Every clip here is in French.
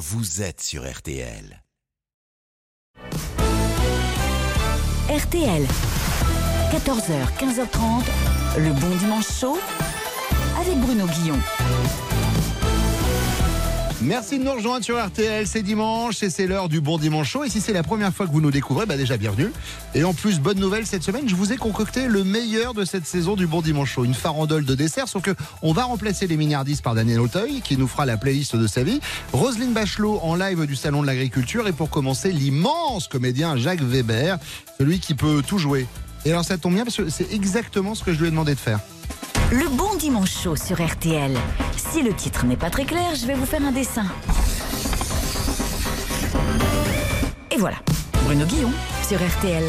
vous êtes sur RTL. RTL. 14h, 15h30, le bon dimanche chaud avec Bruno Guillon. Merci de nous rejoindre sur RTL, c'est dimanche et c'est l'heure du bon dimanche chaud. Et si c'est la première fois que vous nous découvrez, bah déjà bienvenue. Et en plus, bonne nouvelle cette semaine, je vous ai concocté le meilleur de cette saison du bon dimanche chaud. Une farandole de dessert, sauf que on va remplacer les Mignardistes par Daniel Auteuil qui nous fera la playlist de sa vie. Roselyne Bachelot en live du Salon de l'Agriculture. Et pour commencer, l'immense comédien Jacques Weber, celui qui peut tout jouer. Et alors ça tombe bien parce que c'est exactement ce que je lui ai demandé de faire. Le bon dimanche chaud sur RTL. Si le titre n'est pas très clair, je vais vous faire un dessin. Et voilà, Bruno Guillon sur RTL.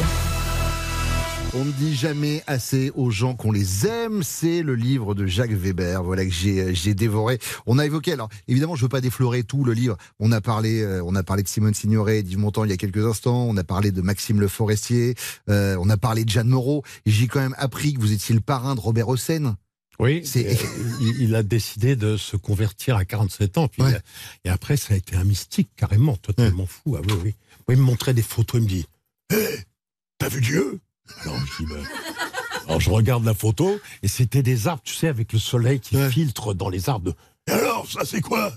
On ne dit jamais assez aux gens qu'on les aime. C'est le livre de Jacques Weber, voilà que j'ai j'ai dévoré. On a évoqué, alors évidemment, je veux pas déflorer tout le livre. On a parlé, euh, on a parlé de Simone Signoret, d'Yves Montand il y a quelques instants. On a parlé de Maxime Le Forestier. euh, on a parlé de Jeanne Moreau. J'ai quand même appris que vous étiez le parrain de Robert Hossein. Oui, euh, il, a décidé de se convertir à 47 ans. Puis Ouais. il a- et après, ça a été un mystique, carrément, totalement fou. Ah oui, oui. Oui, il me montrait des photos, il me dit Hé, t'as vu Dieu? Alors je dis Ben, Alors je regarde la photo, et c'était des arbres, tu sais, avec le soleil qui Ouais. filtre dans les arbres. Et alors, ça c'est quoi?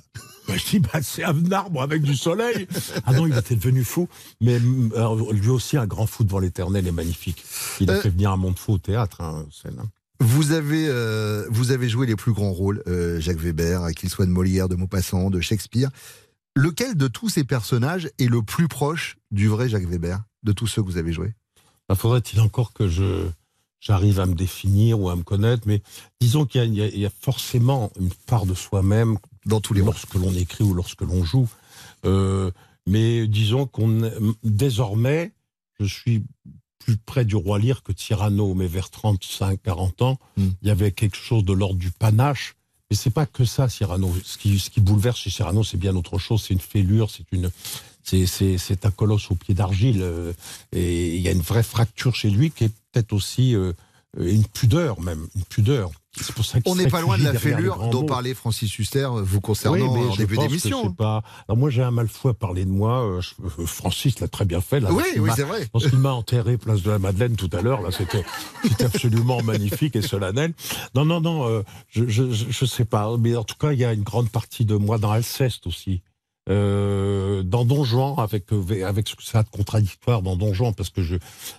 Ben, Je dis bah, C'est un arbre avec du soleil. ah non, il était devenu fou. Mais alors, lui aussi, un grand fou devant l'éternel est magnifique. Il a Euh, fait venir un monde fou au théâtre, hein, scène, hein. Vous avez, euh, vous avez joué les plus grands rôles, euh, Jacques Weber, qu'il soit de Molière, de Maupassant, de Shakespeare. Lequel de tous ces personnages est le plus proche du vrai Jacques Weber, de tous ceux que vous avez joués? Ben, Faudrait-il encore que je j'arrive à me définir ou à me connaître, mais disons qu'il y a- il y, a- il y a forcément une part de soi-même Dans tous les lorsque l'on écrit ou lorsque l'on joue. Euh, mais disons qu'on désormais, je suis plus près du roi Lear que Cyrano, mais vers 35-40 ans, Mm. il y avait quelque chose de l'ordre du panache. Mais c'est pas que ça, Cyrano. Ce qui, ce qui bouleverse chez Cyrano, c'est bien autre chose. C'est une fêlure, c'est une, c'est un colosse au pied d'argile. euh, et il y a une vraie fracture chez lui qui est peut-être aussi euh, une pudeur, même une pudeur. C'est pour ça qu'il On n'est pas loin de la fêlure dont mots. parlait Francis Huster, vous concernant Oui, mais en je début d'émission. Pas... Alors moi, j'ai un mal fou à parler de moi. euh, je- euh, Francis l'a très bien fait. Là, Oui, oui, c'est vrai. Lorsqu'il m'a enterré place de la Madeleine tout à l'heure, là, c'était absolument magnifique et solennel. Non, non, non, euh, je, je, je, je sais pas. Mais en tout cas, il y a une grande partie de moi dans Alceste aussi. Euh, dans Don Juan, avec, euh, avec ce que ça a de contradictoire dans Don Juan, parce que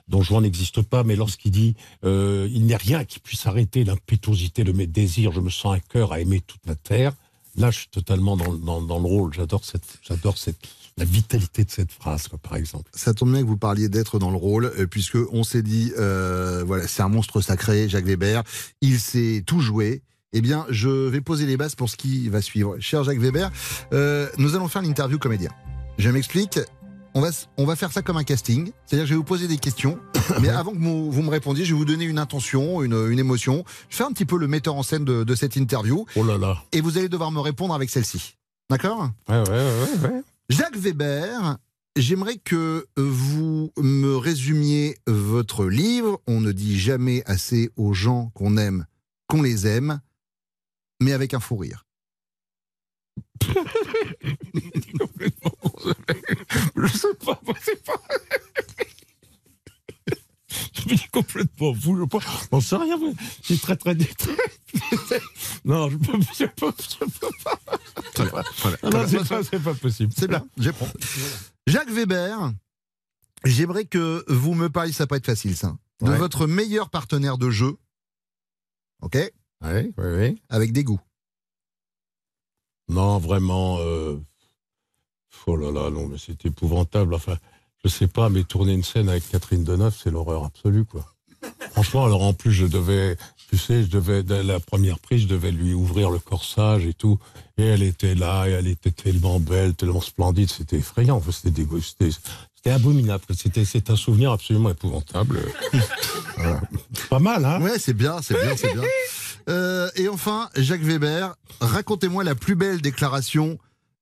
Don Juan n'existe pas, mais lorsqu'il dit euh, il n'est rien qui puisse arrêter l'impétuosité de mes désirs, je me sens un cœur à aimer toute la terre. Là, je suis totalement dans, dans, le rôle. J'adore cette, j'adore cette, la vitalité de cette phrase, par exemple. Ça tombe bien que vous parliez d'être dans le rôle, puisque on s'est dit, voilà, c'est un monstre sacré, Jacques Weber. Il sait tout jouer. Eh bien, je vais poser les bases pour ce qui va suivre. Cher Jacques Weber, euh, nous allons faire l'interview comédien. Je m'explique. On va, on va faire ça comme un casting. C'est-à-dire que je vais vous poser des questions. mais avant que vous, vous me répondiez, je vais vous donner une intention, une, une émotion. Je fais un petit peu le metteur en scène de, de cette interview. Oh là là. Et vous allez devoir me répondre avec celle-ci. D'accord? Ouais, ouais, ouais, ouais. Jacques Weber, j'aimerais que vous me résumiez votre livre. On ne dit jamais assez aux gens qu'on aime, qu'on les aime, mais avec un fou rire. Je sais pas, moi, c'est pas. Je me dis complètement fou, je sais pas. On sait rien, mais c'est très, très, très- Non, je peux, je peux, je peux pas. Très bien. Voilà. Non, non, c'est pas, c'est pas possible. C'est bien, j'apprends. Jacques Weber, j'aimerais que vous me parliez, ça va pas être facile ça, de Ouais. votre meilleur partenaire de jeu, ok, Oui, oui, oui. avec des goûts. Non, vraiment. euh, Oh là là, non, mais c'est épouvantable. Enfin, je sais pas, mais tourner une scène avec Catherine Deneuve, c'est l'horreur absolue, quoi. Franchement, alors en plus, je devais, tu sais, je devais, dès la première prise, je devais lui ouvrir le corsage et tout. Et elle était là, et elle était tellement belle, tellement splendide, c'était effrayant. Enfin, c'était c'était, c'était abominable. C'était, c'est un souvenir absolument épouvantable. Voilà. Pas mal, hein? Ouais, c'est bien, c'est bien, c'est bien. Euh, et enfin, Jacques Weber, racontez-moi la plus belle déclaration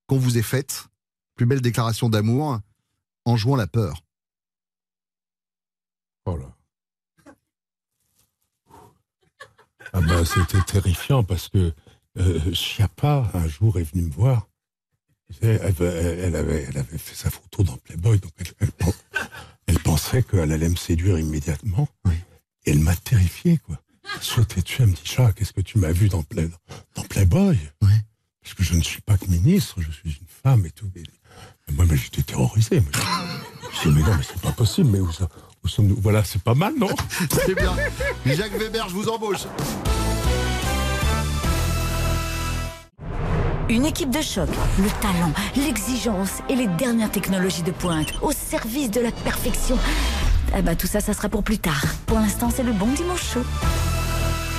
qu'on vous ait faite, plus belle déclaration d'amour, en jouant la peur. Oh là. Ah bah, c'était terrifiant parce que euh, Chiappa, un jour, est venu me voir Elle, avait, elle avait fait sa photo dans Playboy, donc elle, elle pen- elle pensait qu'elle allait me séduire immédiatement. Et elle m'a terrifié, quoi. Sautait dessus, elle me dit, Chat, qu'est-ce que tu m'as vu dans, Play, dans Playboy? Ouais. Parce que je ne suis pas que ministre, je suis une femme et tout. Et, et moi, mais j'étais terrorisé. Mais, je dis, mais non, mais c'est pas possible, mais où, ça- où sommes-nous? Voilà, c'est pas mal, non? C'est bien. Jacques Weber, je vous embauche. Une équipe de choc, le talent, l'exigence et les dernières technologies de pointe au service de la perfection. Ah bah tout ça, ça sera pour plus tard. Pour l'instant, c'est le bon dimanche chaud.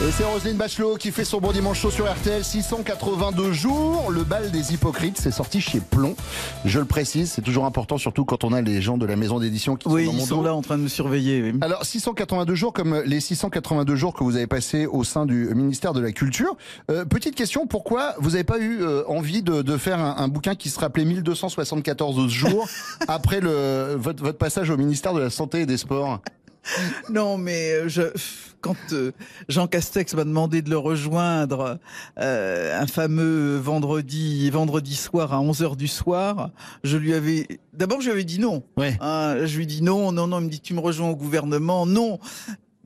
Et c'est Roselyne Bachelot qui fait son bon dimanche chaud sur RTL. 682 jours. Le bal des hypocrites, c'est sorti chez Plomb. Je le précise, c'est toujours important, surtout quand on a les gens de la maison d'édition qui Oui, sont dans ils mon sont dos. là en train de me surveiller. oui. Alors 682 jours comme les 682 jours que vous avez passés au sein du ministère de la Culture. Euh, petite question, pourquoi vous n'avez pas eu euh, envie de, de faire un, un bouquin qui se rappelait 1274 jours après le, votre, votre passage au ministère de la Santé et des Sports? Non, mais euh, je, quand euh, Jean Castex m'a demandé de le rejoindre euh, un fameux vendredi, vendredi soir à 11h du soir, je lui avais... D'abord, je lui avais dit non. Ouais. Hein, je lui dit non, non, non. Il me dit, tu me rejoins au gouvernement Non.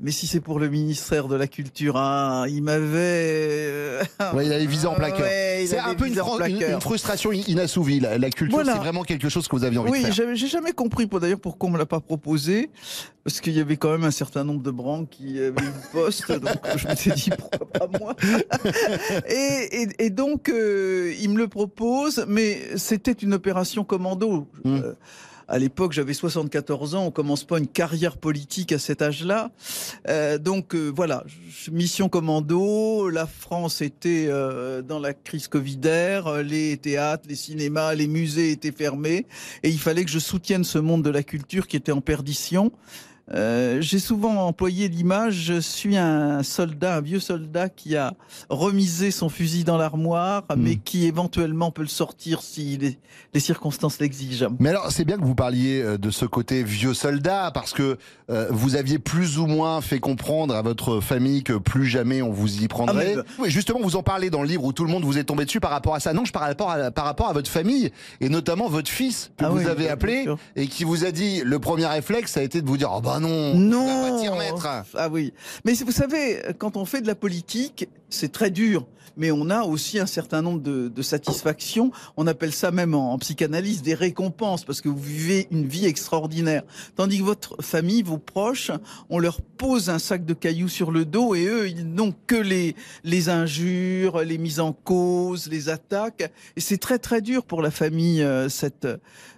Mais si c'est pour le ministère de la Culture, hein, il m'avait... Ouais, il avait visé en plaqueur. Ouais, C'est un peu une, une- une frustration in- inassouvie. La, la culture, Voilà. c'est vraiment quelque chose que vous aviez envie Oui, de faire. j'avais- j'ai jamais compris d'ailleurs pourquoi on me l'a pas proposé, parce qu'il y avait quand même un certain nombre de branques qui avaient eu le poste, donc je me suis dit pourquoi pas moi. et, et- et donc euh, il me le propose, mais c'était une opération commando. Mm. Euh, à l'époque, j'avais 74 ans. On commence pas une carrière politique à cet âge-là. Euh, donc euh, voilà, mission commando. La France était euh, dans la crise covidaire. Les théâtres, les cinémas, les musées étaient fermés, et il fallait que je soutienne ce monde de la culture qui était en perdition. Euh, J'ai souvent employé l'image, je suis un soldat, un vieux soldat qui a remisé son fusil dans l'armoire, mais qui éventuellement peut le sortir si les, les circonstances l'exigent. Mais alors, c'est bien que vous parliez euh, de ce côté vieux soldat, parce que euh, vous aviez plus ou moins fait comprendre à votre famille que plus jamais on vous y prendrait. Ah, Oui, justement, vous en parlez dans le livre où tout le monde vous est tombé dessus par rapport à ça. Non, je par rapport à, par rapport à votre famille, et notamment votre fils que Ah vous oui, avez appelé, et qui vous a dit, le premier réflexe, ça a été de vous dire, oh bah non, Non, on va. Ah oui. Mais vous savez, quand on fait de la politique, c'est très dur. Mais on a aussi un certain nombre de, de satisfactions. On appelle ça même en, en psychanalyse des récompenses parce que vous vivez une vie extraordinaire. Tandis que votre famille, vos proches, on leur pose un sac de cailloux sur le dos et eux, ils n'ont que les, les injures, les mises en cause, les attaques. Et c'est très très dur pour la famille, euh, cette,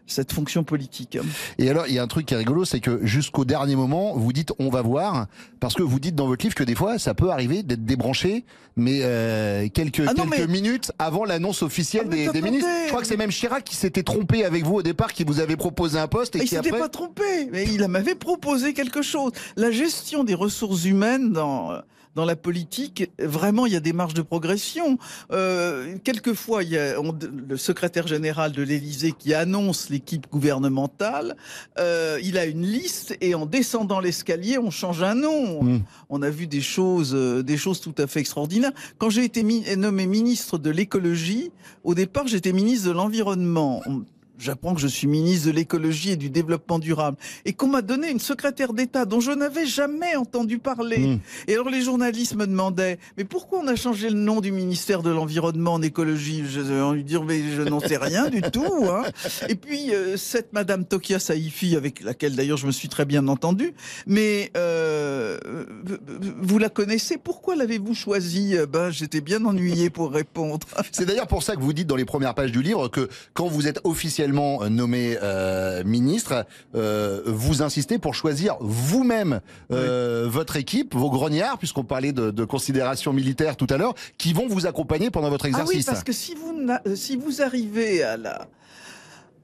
cette fonction politique. Et alors, il y a un truc qui est rigolo, c'est que jusqu'au dernier moment, vous dites on va voir, parce que vous dites dans votre livre que des fois, ça peut arriver d'être débranché, mais euh, quelques, Ah non, quelques mais- minutes avant l'annonce officielle Ah, des, ministres. Je crois que c'est même Chirac qui s'était trompé avec vous au départ, qui vous avait proposé un poste et Il qui s'était après. pas trompé, mais il m'avait proposé quelque chose. La gestion des ressources humaines dans dans la politique, vraiment, il y a des marges de progression. Euh, quelquefois, il y a on- le secrétaire général de l'Élysée qui annonce l'équipe gouvernementale. Euh, il a une liste et en descendant l'escalier, on change un nom. Mm. On a vu des choses, euh, des choses tout à fait extraordinaires. Quand j'ai été nommé ministre de l'écologie, au départ, j'étais ministre de l'environnement. J'apprends que je suis ministre de l'écologie et du développement durable et qu'on m'a donné une secrétaire d'État dont je n'avais jamais entendu parler. Mm. Et alors les journalistes me demandaient mais pourquoi on a changé le nom du ministère de l'environnement en écologie? J'ai envie de dire mais je n'en sais rien du tout. Hein. Et puis euh, cette Madame Tokia Saifi avec laquelle d'ailleurs je me suis très bien entendu, mais euh, vous la connaissez? Pourquoi l'avez-vous choisie? Ben j'étais bien ennuyé pour répondre. C'est d'ailleurs pour ça que vous dites dans les premières pages du livre que quand vous êtes officiellement nommé euh, ministre, euh, vous insistez pour choisir vous-même euh, votre équipe, vos grognards, puisqu'on parlait de, de considérations militaires tout à l'heure, qui vont vous accompagner pendant votre Ah oui, exercice. parce que si vous, si vous arrivez à la,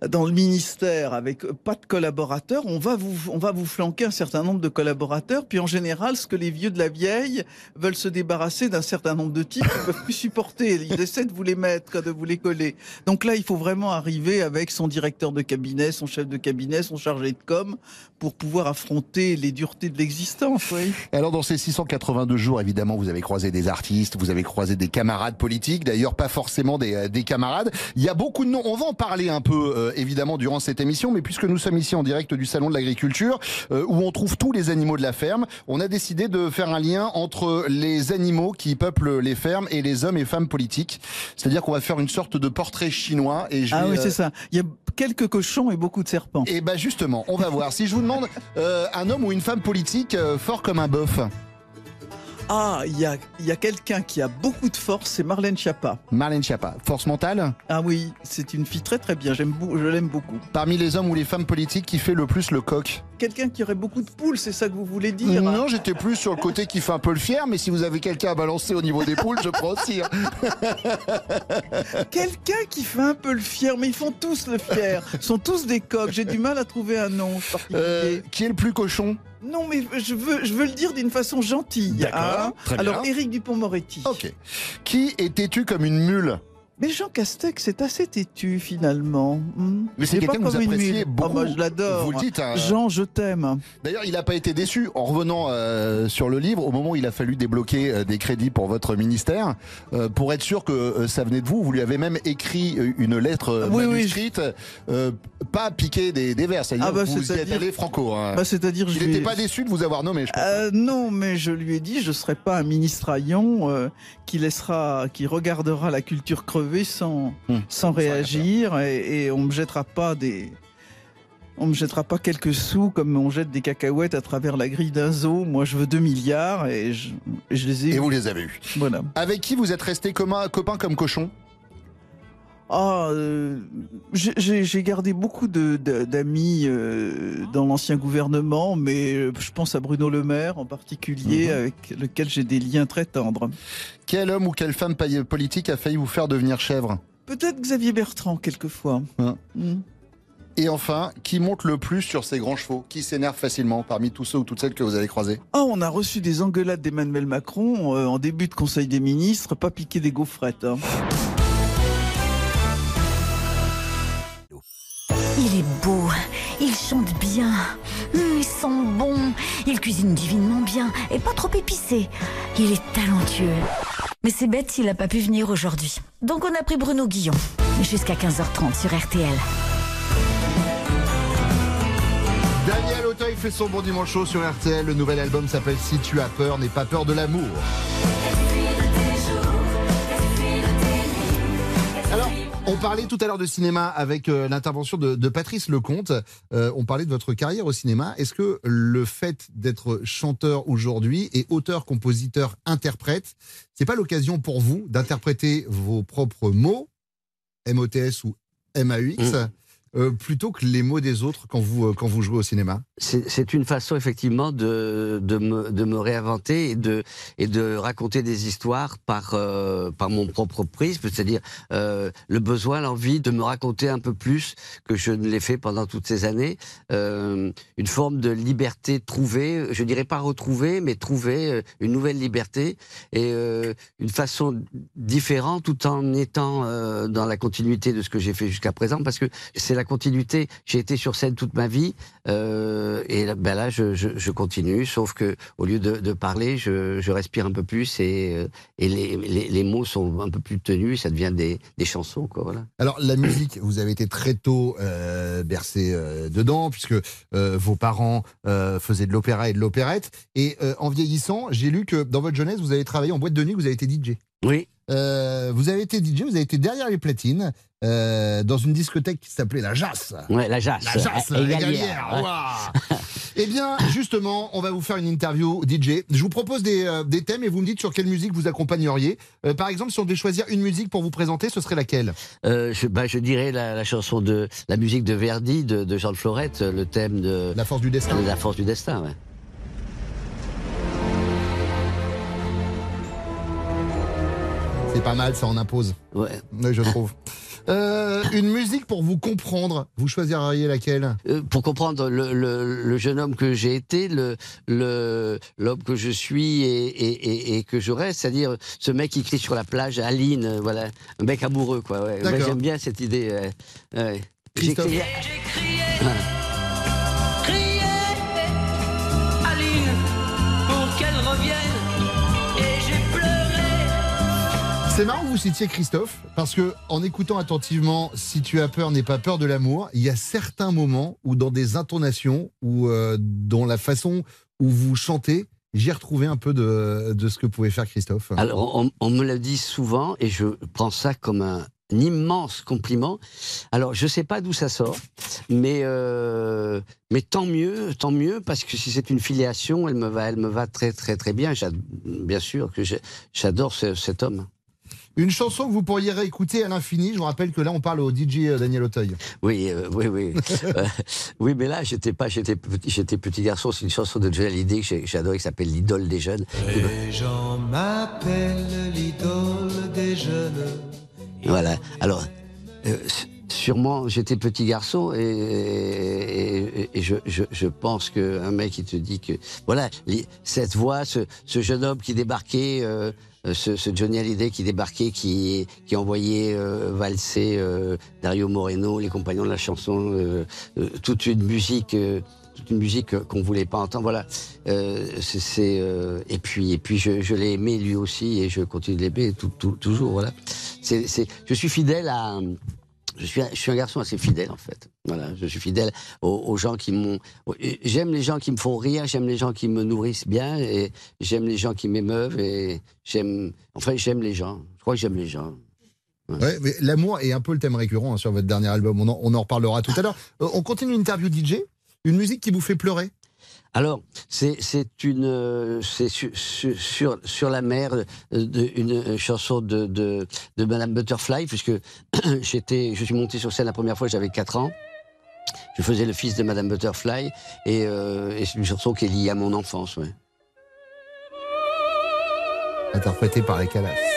dans le ministère avec pas de collaborateurs, on va vous on va vous flanquer un certain nombre de collaborateurs. Puis en général, ce que les vieux de la vieille veulent se débarrasser d'un certain nombre de types qu'ils peuvent plus supporter. Ils essaient de vous les mettre, de vous les coller. Donc là, il faut vraiment arriver avec son directeur de cabinet, son chef de cabinet, son chargé de com pour pouvoir affronter les duretés de l'existence. Oui. Alors dans ces 682 jours, évidemment, vous avez croisé des artistes, vous avez croisé des camarades politiques, d'ailleurs pas forcément des, des camarades. Il y a beaucoup de noms. On va en parler un peu. Euh, évidemment durant cette émission, mais puisque nous sommes ici en direct du salon de l'agriculture euh, où on trouve tous les animaux de la ferme, on a décidé de faire un lien entre les animaux qui peuplent les fermes et les hommes et femmes politiques. C'est-à-dire qu'on va faire une sorte de portrait chinois. Et je ah oui, euh, c'est ça. Il y a quelques cochons et beaucoup de serpents. Et ben justement, on va voir. Si je vous demande un homme ou une femme politique fort comme un boeuf. Ah, il y a, y a quelqu'un qui a beaucoup de force, c'est Marlène Schiappa. Marlène Schiappa. Force mentale Ah oui, c'est une fille très très bien, j'aime je l'aime beaucoup. Parmi les hommes ou les femmes politiques qui fait le plus le coq Quelqu'un qui aurait beaucoup de poules, c'est ça que vous voulez dire Non, j'étais plus sur le côté qui fait un peu le fier, mais si vous avez quelqu'un à balancer au niveau des poules, je prends aussi. Hein. quelqu'un qui fait un peu le fier, mais ils font tous le fier. Ils sont tous des coqs, j'ai du mal à trouver un nom particulier. Euh, qui est le plus cochon? Non, mais je veux, je veux le dire d'une façon gentille. D'accord. Hein Alors, Éric Dupont-Moretti. Ok. Qui est têtu comme une mule? Mais Jean Castex c'est assez têtu finalement. Hmm. Mais c'est quelqu'un que vous appréciez beaucoup. Oh, je l'adore. Vous le dites. Hein. Jean, je t'aime. D'ailleurs, il n'a pas été déçu en revenant euh, sur le livre. Au moment où il a fallu débloquer euh, des crédits pour votre ministère, euh, pour être sûr que ça venait de vous, vous lui avez même écrit une lettre manuscrite, pas piqué des, des vers. C'est-à-dire ah bah, vous êtes allé franco. Hein. Bah, c'est-à-dire, il n'était pas déçu de vous avoir nommé. Je pense. non, mais je lui ai dit, je serai pas un ministre Aillon qui laissera, qui regardera la culture crever sans, sans réagir et, on me jettera pas des, on me jettera pas quelques sous comme on jette des cacahuètes à travers la grille d'un zoo. Moi, je veux 2 milliards et je, les ai. Et vous les avez eus. Voilà. Avec qui vous êtes resté copain comme cochon ah, euh, j'ai gardé beaucoup d'amis euh, dans l'ancien gouvernement, mais euh, je pense à Bruno Le Maire en particulier, mhm. avec lequel j'ai des liens très tendres. Quel homme ou quelle femme politique a failli vous faire devenir chèvre? Peut-être Xavier Bertrand, quelquefois. Hein. Mm. Et enfin, qui monte le plus sur ses grands chevaux Qui s'énerve facilement parmi tous ceux ou toutes celles que vous avez croisés? Oh, on a reçu des engueulades d'Emmanuel Macron en début de Conseil des ministres, pas piquer des gaufrettes. Hein. Cuisine divinement bien et pas trop épicé. Il est talentueux. Mais c'est bête s'il n'a pas pu venir aujourd'hui. Donc on a pris Bruno Guillon, jusqu'à 15h30 sur RTL. Daniel Auteuil fait son bon dimanche chaud sur RTL. Le nouvel album s'appelle Si tu as peur, n'aie pas peur de l'amour. On parlait tout à l'heure de cinéma avec euh, l'intervention de, Patrice Lecomte. Euh, on parlait de votre carrière au cinéma. Est-ce que le fait d'être chanteur aujourd'hui et auteur, compositeur, interprète, c'est pas l'occasion pour vous d'interpréter vos propres mots, MOTS ou MAUX, mmh. Euh, plutôt que les mots des autres quand vous, quand vous jouez au cinéma c'est une façon effectivement de, de, me, réinventer et de, et de raconter des histoires par, euh, par mon propre prisme, c'est-à-dire euh, le besoin, l'envie de me raconter un peu plus que je ne l'ai fait pendant toutes ces années. Euh, une forme de liberté trouvée, je dirais pas retrouvée, mais trouver euh, une nouvelle liberté et euh, une façon différente tout en étant euh, dans la continuité de ce que j'ai fait jusqu'à présent, parce que c'est la continuité. J'ai été sur scène toute ma vie. Euh, et ben là, je, continue, sauf que au lieu de, parler, je, respire un peu plus et, euh, et les, mots sont un peu plus tenus, ça devient des, chansons. Quoi, voilà. Alors, la musique, vous avez été très tôt euh, bercé dedans, puisque vos parents faisaient de l'opéra et de l'opérette. Et en vieillissant, j'ai lu que dans votre jeunesse, vous avez travaillé en boîte de nuit, vous avez été DJ. Oui. vous avez été DJ, vous avez été derrière les platines. Euh, dans une discothèque qui s'appelait la Jasse. Ouais, la Jasse. La Jasse, la Eh bien, justement, on va vous faire une interview DJ. Je vous propose des, euh, des, thèmes et vous me dites sur quelle musique vous accompagneriez. Euh, par exemple, si on devait choisir une musique pour vous présenter, ce serait laquelle? Je, bah, je dirais la, la, chanson de la musique de Verdi, de, de Jean de Florette, le thème de la force du destin. De la force du destin, ouais. C'est pas mal, ça en impose. Ouais. Oui, je trouve. Euh, une musique pour vous comprendre. Vous choisiriez laquelle? Euh, pour comprendre le, le- le jeune homme que j'ai été, le l'homme que je suis et, et- et- et que je reste, c'est-à-dire ce mec qui crie sur la plage, Aline, euh, voilà, un mec amoureux, quoi. Ouais. Moi. J'aime bien cette idée. ouais. Ouais. Christophe. J'ai crié, crié, C'est marrant que vous citiez Christophe, parce que en écoutant attentivement Si tu as peur, n'aie pas peur de l'amour, il y a certains moments où dans des intonations ou euh, dans la façon où vous chantez, j'ai retrouvé un peu de, ce que pouvait faire Christophe. Alors, on, me le dit souvent et je prends ça comme un, immense compliment. Alors, je sais pas d'où ça sort, mais euh, mais tant mieux, tant mieux parce que si c'est une filiation, elle me va, elle me va très très très bien. Bien sûr que j'adore ce- cet homme. Une chanson que vous pourriez réécouter à l'infini, je vous rappelle que là on parle au DJ Daniel Auteuil. Oui, euh, oui, oui, Euh, oui. Mais là, j'étais pas, j'étais petit, j'étais petit garçon. C'est une chanson de Johnny Hallyday que j'ai- j'adorais, qui s'appelle l'idole des jeunes. Les gens m'appellent l'idole des jeunes. Voilà. Alors, euh, sûrement, j'étais petit garçon et, et- et je, je, je pense qu'un mec qui te dit que. Voilà, cette voix, ce, ce jeune homme qui débarquait, euh, euh, ce, ce Johnny Hallyday qui débarquait, qui, envoyait euh, valser euh, Dario Moreno, les compagnons de la chanson, euh, euh, toute une musique. euh, toute une musique euh, qu'on voulait pas entendre. Voilà. Euh, c'est, euh, et puis, et puis je, l'ai aimé lui aussi et je continue de l'aimer toujours. Voilà. C'est, je suis fidèle à. Je suis, un- garçon assez fidèle en fait. Voilà, je suis fidèle aux, gens qui m'ont. J'aime les gens qui me font rire, j'aime les gens qui me nourrissent bien, et j'aime les gens qui m'émeuvent, et j'aime. Enfin, j'aime les gens. Je crois que j'aime les gens. L'amour est un peu le thème récurrent hein, sur votre dernier album. On en, on en reparlera tout à l'heure. Euh, on continue l'interview DJ. Une musique qui vous fait pleurer Alors, c'est une euh, c'est sur, sur, la mer euh, une euh, chanson de, de, Madame Butterfly puisque j'étais je suis monté sur scène la première fois j'avais 4 ans. Je faisais le fils de Madame Butterfly et, c'est une chanson qui est liée à mon enfance. Interprétée par les Calas.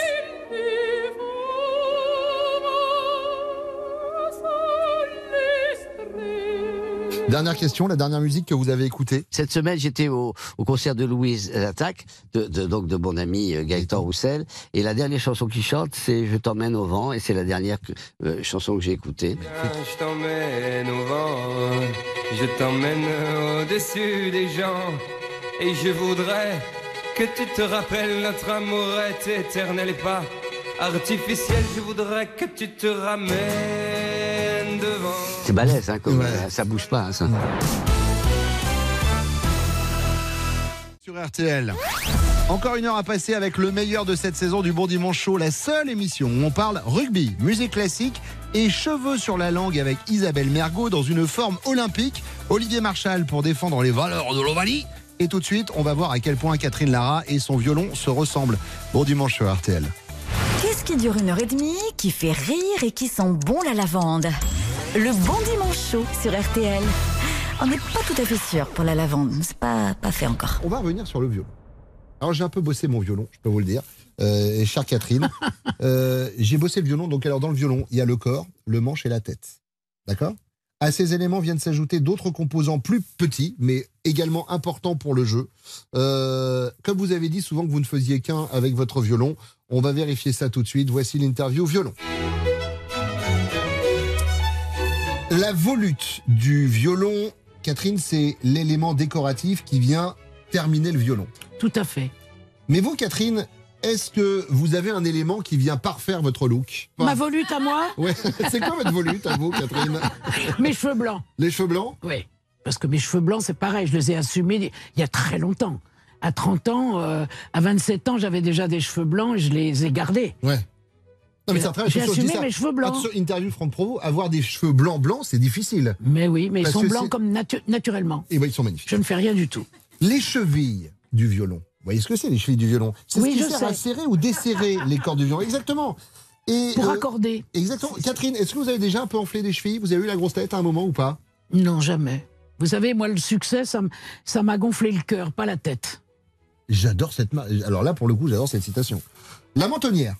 Dernière question, la dernière musique que vous avez écoutée Cette semaine, j'étais au, au concert de Louise Attaque, de, de- donc de mon ami euh, Gaëtan Roussel, et la dernière chanson qu'il chante, c'est Je t'emmène au vent, et c'est la dernière que- euh, chanson que j'ai écoutée. Je t'emmène au vent, je t'emmène au-dessus des gens, et je voudrais que tu te rappelles notre amour est éternel et pas artificiel. Je voudrais que tu te ramènes. C'est balèze, hein, comme, Ouais. euh, ça bouge pas, hein, ça. sur RTL. Encore une heure à passer avec le meilleur de cette saison du Bon Dimanche Show, la seule émission où on parle rugby, musique classique et cheveux sur la langue avec Isabelle Mergot dans une forme olympique, Olivier Marchal pour défendre les valeurs de l'Ovalie. Et tout de suite, on va voir à quel point Catherine Lara et son violon se ressemblent. Bon dimanche sur RTL. Qu'est-ce qui dure une heure et demie, qui fait rire et qui sent bon la lavande? Le bon dimanche chaud sur RTL. On n'est pas tout à fait sûr pour la lavande, c'est pas, pas fait encore. On va revenir sur le violon. Alors j'ai un peu bossé mon violon, je peux vous le dire. Euh, chère Catherine, euh, j'ai bossé le violon. Donc alors dans le violon, il y a le corps, le manche et la tête. D'accord? À ces éléments viennent s'ajouter d'autres composants plus petits, mais également importants pour le jeu. Euh, comme vous avez dit souvent que vous ne faisiez qu'un avec votre violon, on va vérifier ça tout de suite. Voici l'interview violon. La volute du violon, Catherine, c'est l'élément décoratif qui vient terminer le violon. Tout à fait. Mais vous, Catherine, est-ce que vous avez un élément qui vient parfaire votre look? Ma volute à moi, Ouais, c'est quoi votre volute à vous, Catherine? Mes cheveux blancs. Les cheveux blancs? Oui. Parce que mes cheveux blancs, c'est pareil, je les ai assumés il y a très longtemps. À 30 ans, euh, à 27 ans, j'avais déjà des cheveux blancs et je les ai gardés. Ouais. Non, mais J'ai assumé mes cheveux blancs. Interview Franck Provo, avoir des cheveux blancs blancs, c'est difficile. Mais oui, mais ils sont blancs comme natu- naturellement. Et ben, ils sont magnifiques. Je ne fais rien du tout. Les chevilles du violon. Vous voyez ce que c'est, les chevilles du violon? C'est Oui, ce qui je sert sais. à serrer ou desserrer les cordes du violon. Exactement. Et, Pour euh, accorder. Exactement. Catherine, est-ce que vous avez déjà un peu enflé des chevilles? Vous avez eu la grosse tête à un moment ou pas? Non, jamais. Vous savez, moi, le succès, ça m'a gonflé le cœur, pas la tête. J'adore cette. Alors là, pour le coup, j'adore cette citation. La mentonnière.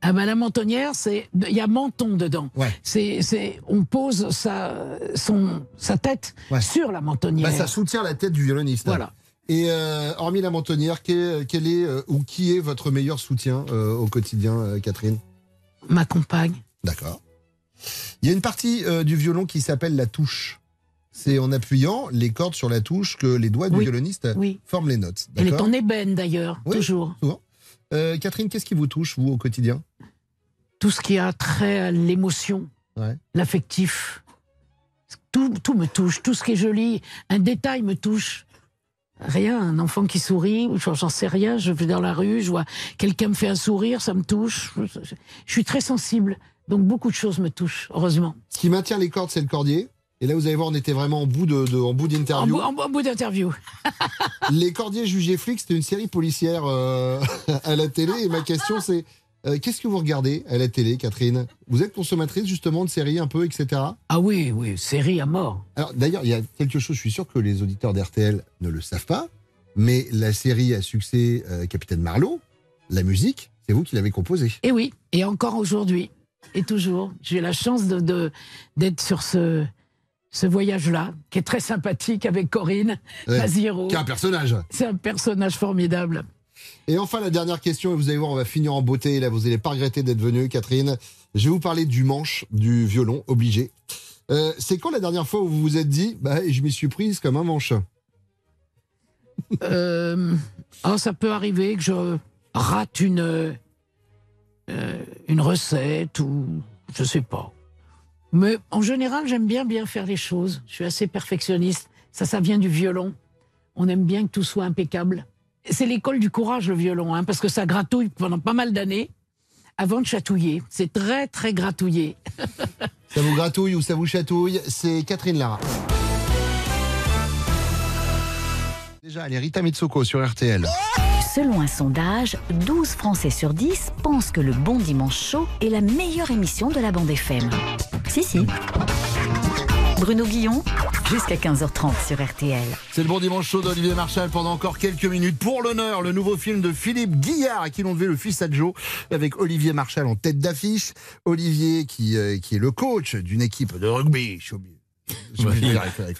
Ah bah la mentonnière, c'est il y a menton dedans. Ouais. C'est c'est on pose sa son sa tête Ouais. sur la mentonnière. Bah, ça soutient la tête du violoniste. Voilà. Et euh, hormis la mentonnière, quel, quel est euh, ou qui est votre meilleur soutien euh, au quotidien, Catherine? Ma compagne. D'accord. Il y a une partie du violon qui s'appelle la touche. C'est en appuyant les cordes sur la touche que les doigts du Oui. violoniste Oui. forment les notes. Elle est en ébène d'ailleurs, Oui. toujours. Euh, Catherine, qu'est-ce qui vous touche, vous, au quotidien? Tout ce qui a trait à l'émotion, Ouais. l'affectif. Tout, tout me touche, tout ce qui est joli. Un détail me touche. Rien, un enfant qui sourit, j'en sais rien, je vais dans la rue, je vois quelqu'un me fait un sourire, ça me touche. Je, je suis très sensible, donc beaucoup de choses me touchent, heureusement. Ce qui maintient les cordes, c'est le cordier. Et là, vous allez voir, on était vraiment en bout de, de- en bout d'interview. en bout- d'interview. Les cordiers jugés flics, c'était une série policière euh, à la télé. Et ma question, c'est euh, qu'est-ce que vous regardez à la télé, Catherine? Vous êtes consommatrice justement de séries un peu, etc. Ah oui, oui, série à mort. Alors d'ailleurs, il y a quelque chose, je suis sûr que les auditeurs d'RTL ne le savent pas, mais la série à succès euh, Capitaine Marlowe, la musique, c'est vous qui l'avez composée. Et oui, et encore aujourd'hui, et toujours, j'ai la chance de- d'être sur ce, ce voyage-là, qui est très sympathique avec Corinne Ouais. Maziro. Qui est un personnage. C'est un personnage formidable. Et enfin, la dernière question, et vous allez voir, on va finir en beauté. Là, vous n'allez pas regretter d'être venu, Catherine. Je vais vous parler du manche du violon, obligé. Euh, c'est quand la dernière fois où vous vous êtes dit, bah, je m'y suis prise comme un manche Euh, oh, ça peut arriver que je rate une, euh, une recette ou je sais pas. Mais en général, j'aime bien bien faire les choses. Je suis assez perfectionniste. Ça, ça vient du violon. On aime bien que tout soit impeccable. C'est l'école du courage, le violon, hein, parce que ça gratouille pendant pas mal d'années avant de chatouiller. C'est très, très gratouillé. Ça vous gratouille ou ça vous chatouille C'est Catherine Lara. Déjà, allez, Rita Mitsoko sur RTL. Selon un sondage, 12 Français sur 10 pensent que le Bon Dimanche Chaud est la meilleure émission de la bande FM. Si, si. Bruno Guillon, jusqu'à 15h30 sur RTL. C'est le bon dimanche chaud d'Olivier Marchal pendant encore quelques minutes. Pour l'honneur, le nouveau film de Philippe Guillard, à qui l'on devait le fils à avec Olivier Marchal en tête d'affiche. Olivier qui, euh, est le coach d'une équipe de rugby.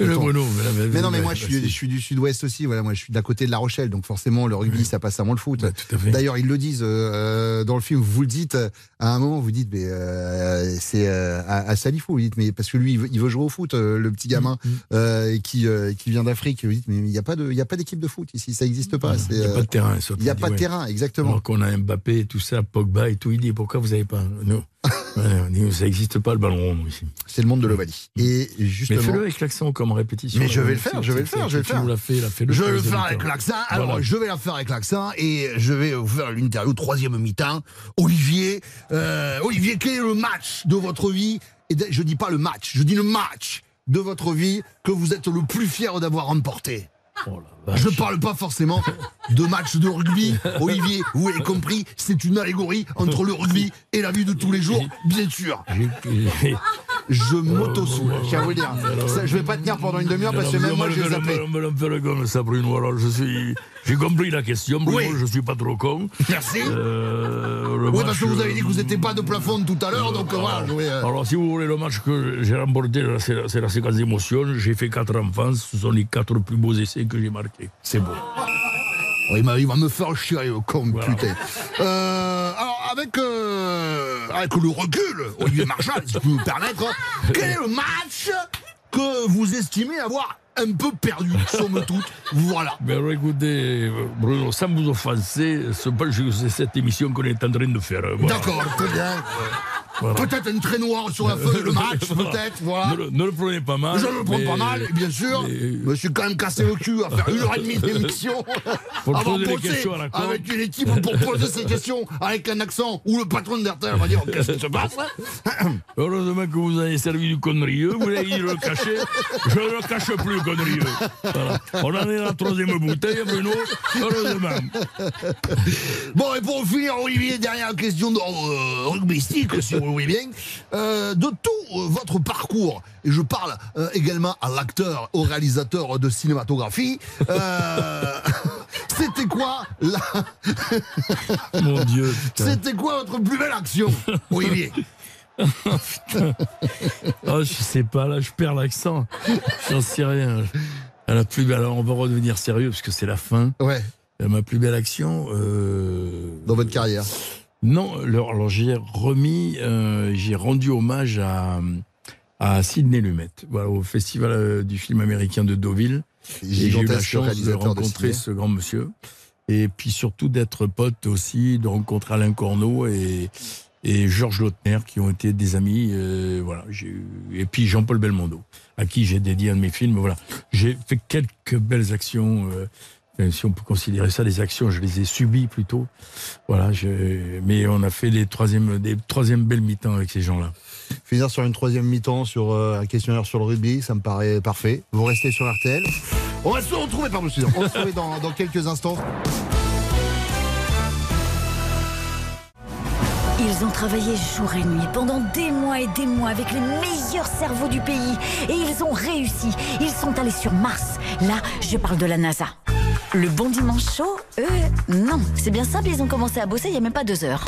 Le ton. Mais non, mais moi je suis, je suis du sud-ouest aussi. Voilà, moi je suis d'à côté de La Rochelle, donc forcément le rugby ça passe avant le foot. Bah. D'ailleurs, ils le disent euh, dans le film. Vous le dites à un moment, vous dites, mais euh, c'est euh, à, à Salifou. Vous dites, mais parce que lui, il veut, il veut jouer au foot, euh, le petit gamin Mm, et qui qui vient d'Afrique. Vous dites, mais il n'y a pas de, il y a pas d'équipe de foot ici, ça n'existe pas. Il n'y a pas de terrain. il n'y a pas de terrain, exactement. Alors qu'on a Mbappé et tout ça, Pogba et tout, il dit pourquoi vous n'avez pas nous, ouais, Ça n'existe pas le ballon rond ici. C'est le monde de l'Ovalie. Et Mais justement, fais-le avec l'accent comme répétition. Mais je vais le faire, je vais le faire, je vais le tu faire. nous fait, là, Je vais le faire avec l'accent. Alors, Voilà. je vais la faire avec l'accent et je vais vous faire l'interview troisième mi-temps. Olivier, euh, Olivier, quel est le match de votre vie? Et je dis pas le match, je dis le match de votre vie que vous êtes le plus fier d'avoir remporté. Oh. Je parle pas forcément de match de rugby. Olivier, vous avez compris, c'est une allégorie entre le rugby et la vie de tous les jours, bien sûr. Je m'auto-soule, je tiens à vous le dire. Ça, je vais pas tenir pendant une demi-heure parce que même moi, je vais zapper. Je suis. J'ai compris la question, Bruno. Oui. Je suis pas trop con. Merci. Euh, Oui, parce que vous avez dit que vous n'étiez pas de plafond tout à l'heure, donc voilà. vais, euh, Alors, si vous voulez, le match que j'ai remporté, c'est la, séquence d'émotion. J'ai fait quatre enfants. Ce sont les quatre plus beaux essais que j'ai marqués. C'est beau. Oui, mais il va me faire chier, le con, Voilà. putain. Euh, alors, avec, euh, avec le recul, Olivier Marchal, si peux me permettre, quel est le match que vous estimez avoir un peu perdu, somme toute Voilà. Mais alors, écoutez, euh, Bruno, sans vous offenser, ce pas c'est cette émission qu'on est en train de faire. Voilà. D'accord, très bien. Voilà. Peut-être un trait noir sur la feuille, le match, peut-être, voilà. Ne, le- ne le prenez pas mal. Je le prends mais- pas mal, bien sûr. mais- Je me suis quand même cassé le cul à faire une heure et demie d'émission. Pour Avoir poser à avec une équipe pour poser ces questions avec un accent où le patron d'RTL va dire qu'est-ce qui se passe? Heureusement que vous avez servi du connerie. Vous avez dit de le cacher. Je ne le cache plus, connerie. Voilà. On en est dans la troisième bouteille, Bruno. Heureusement. Bon, et pour finir, Olivier, dernière question d'ordre euh, rugbystique, si vous voulez bien. Euh, de tout euh, votre parcours, et je parle euh, également à l'acteur, au réalisateur de cinématographie, euh, C'était quoi la... Mon Dieu. C'était quoi votre plus belle action, Olivier Oh, je sais pas, là, je perds l'accent. J'en sais rien. À la plus belle, alors on va redevenir sérieux parce que c'est la fin. Ouais, Ma plus belle action. euh, dans votre carrière. Non, alors, alors j'ai remis, euh, j'ai rendu hommage à, à Sidney Lumet, voilà, au festival euh, du film américain de Deauville. J'ai eu la chance de rencontrer ce grand monsieur. Et puis surtout d'être pote aussi, de rencontrer Alain Corneau et, et Georges Lautner, qui ont été des amis. euh, voilà, eu- et puis Jean-Paul Belmondo, à qui j'ai dédié un de mes films. Voilà, j'ai fait quelques belles actions. euh, si on peut considérer ça des actions, je les ai subies plutôt. Voilà, je- mais on a fait des troisièmes, des troisièmes belles mi-temps avec ces gens-là. Finir sur une troisième mi-temps sur euh, un questionnaire sur le rugby, ça me paraît parfait. Vous restez sur RTL. On va se retrouver, pardon, excusez-moi. on va se retrouver dans, dans quelques instants. Ils ont travaillé jour et nuit pendant des mois et des mois avec les meilleurs cerveaux du pays. Et ils ont réussi. Ils sont allés sur Mars. Là, je parle de la NASA. Le bon dimanche chaud, eux, non. C'est bien simple, ils ont commencé à bosser il n'y a même pas deux heures.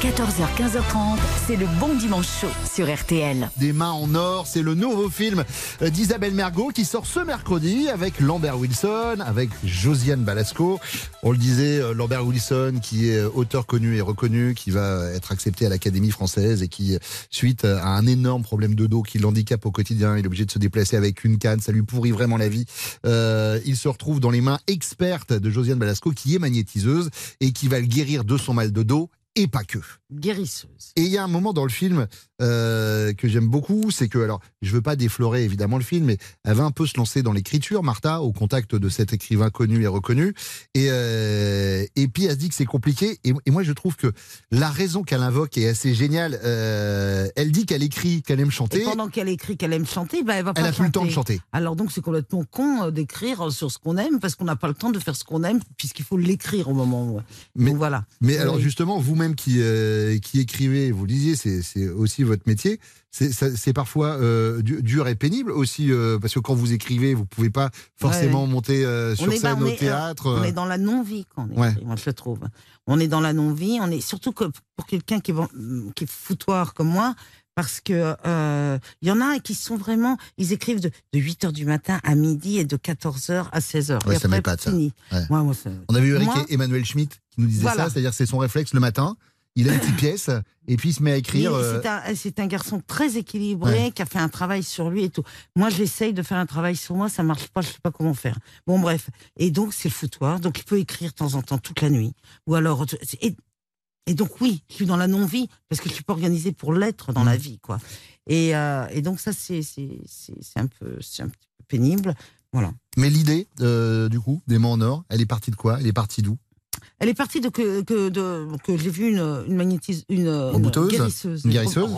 14h, 15h30, c'est le bon dimanche chaud sur RTL. Des mains en or, c'est le nouveau film euh, d'Isabelle Mergot qui sort ce mercredi avec Lambert Wilson, avec Josiane Balasco. On le disait, euh, Lambert Wilson qui est euh, auteur connu et reconnu, qui va être accepté à l'Académie française et qui, suite à un énorme problème de dos qui l'handicape au quotidien, il est obligé de se déplacer avec une canne, ça lui pourrit vraiment la vie. Euh, il se retrouve dans les mains expertes de Josiane Balasco qui est magnétiseuse et qui va le guérir de son mal de dos et pas que. Guérisseuse. Et il y a un moment dans le film euh, que j'aime beaucoup, c'est que, alors, je veux pas déflorer évidemment le film, mais elle va un peu se lancer dans l'écriture, Martha, au contact de cet écrivain connu et reconnu. Et, euh, et puis elle se dit que c'est compliqué. Et, et moi, je trouve que la raison qu'elle invoque est assez géniale. Euh, elle dit qu'elle écrit, qu'elle aime chanter. Et pendant qu'elle écrit qu'elle aime chanter, bah, elle va pas Elle a plus le temps de chanter. Alors donc c'est complètement con d'écrire sur ce qu'on aime parce qu'on n'a pas le temps de faire ce qu'on aime puisqu'il faut l'écrire au moment où. Mais- Donc voilà. Mais alors justement, vous-même qui, qui écrivez, vous disiez, c'est c'est aussi votre métier. C'est parfois euh, du- dur et pénible aussi, euh, parce que quand vous écrivez, vous pouvez pas forcément monter euh, sur On bah, scène on au est, théâtre. On est dans la non-vie quand on Ouais. je le trouve. On est dans la non-vie, on est surtout que pour quelqu'un qui, est, qui est foutoir comme moi, parce que euh, il y en a qui sont vraiment, ils écrivent de, de 8h du matin à midi et de 14h à 16h. Ouais, et ça m'épate, ça. Ouais. Ça- On avait eu Eric Moi- Emmanuel Schmitt qui nous disait Voilà. ça, c'est-à-dire c'est son réflexe le matin. Il a une petite pièce et puis il se met à écrire. Euh, C'est un, garçon très équilibré Ouais. qui a fait un travail sur lui et tout. Moi, j'essaye de faire un travail sur moi, ça marche pas, je sais pas comment faire. Bon, bref. Et donc, c'est le foutoir. Donc, il peut écrire de temps en temps toute la nuit. Ou alors. Et, et donc, oui, je suis dans la non-vie parce que je suis pas organisée pour l'être dans la Mmh. vie, quoi. Et, euh, et donc, ça, c'est un, peu- c'est un petit peu pénible. Voilà. Mais l'idée, euh, du coup, des mains en or, elle est partie de quoi? Elle est partie d'où? Elle est partie de que, que, de, que j'ai vu une, une magnétise, une, une guérisseuse. Une guérisseuse.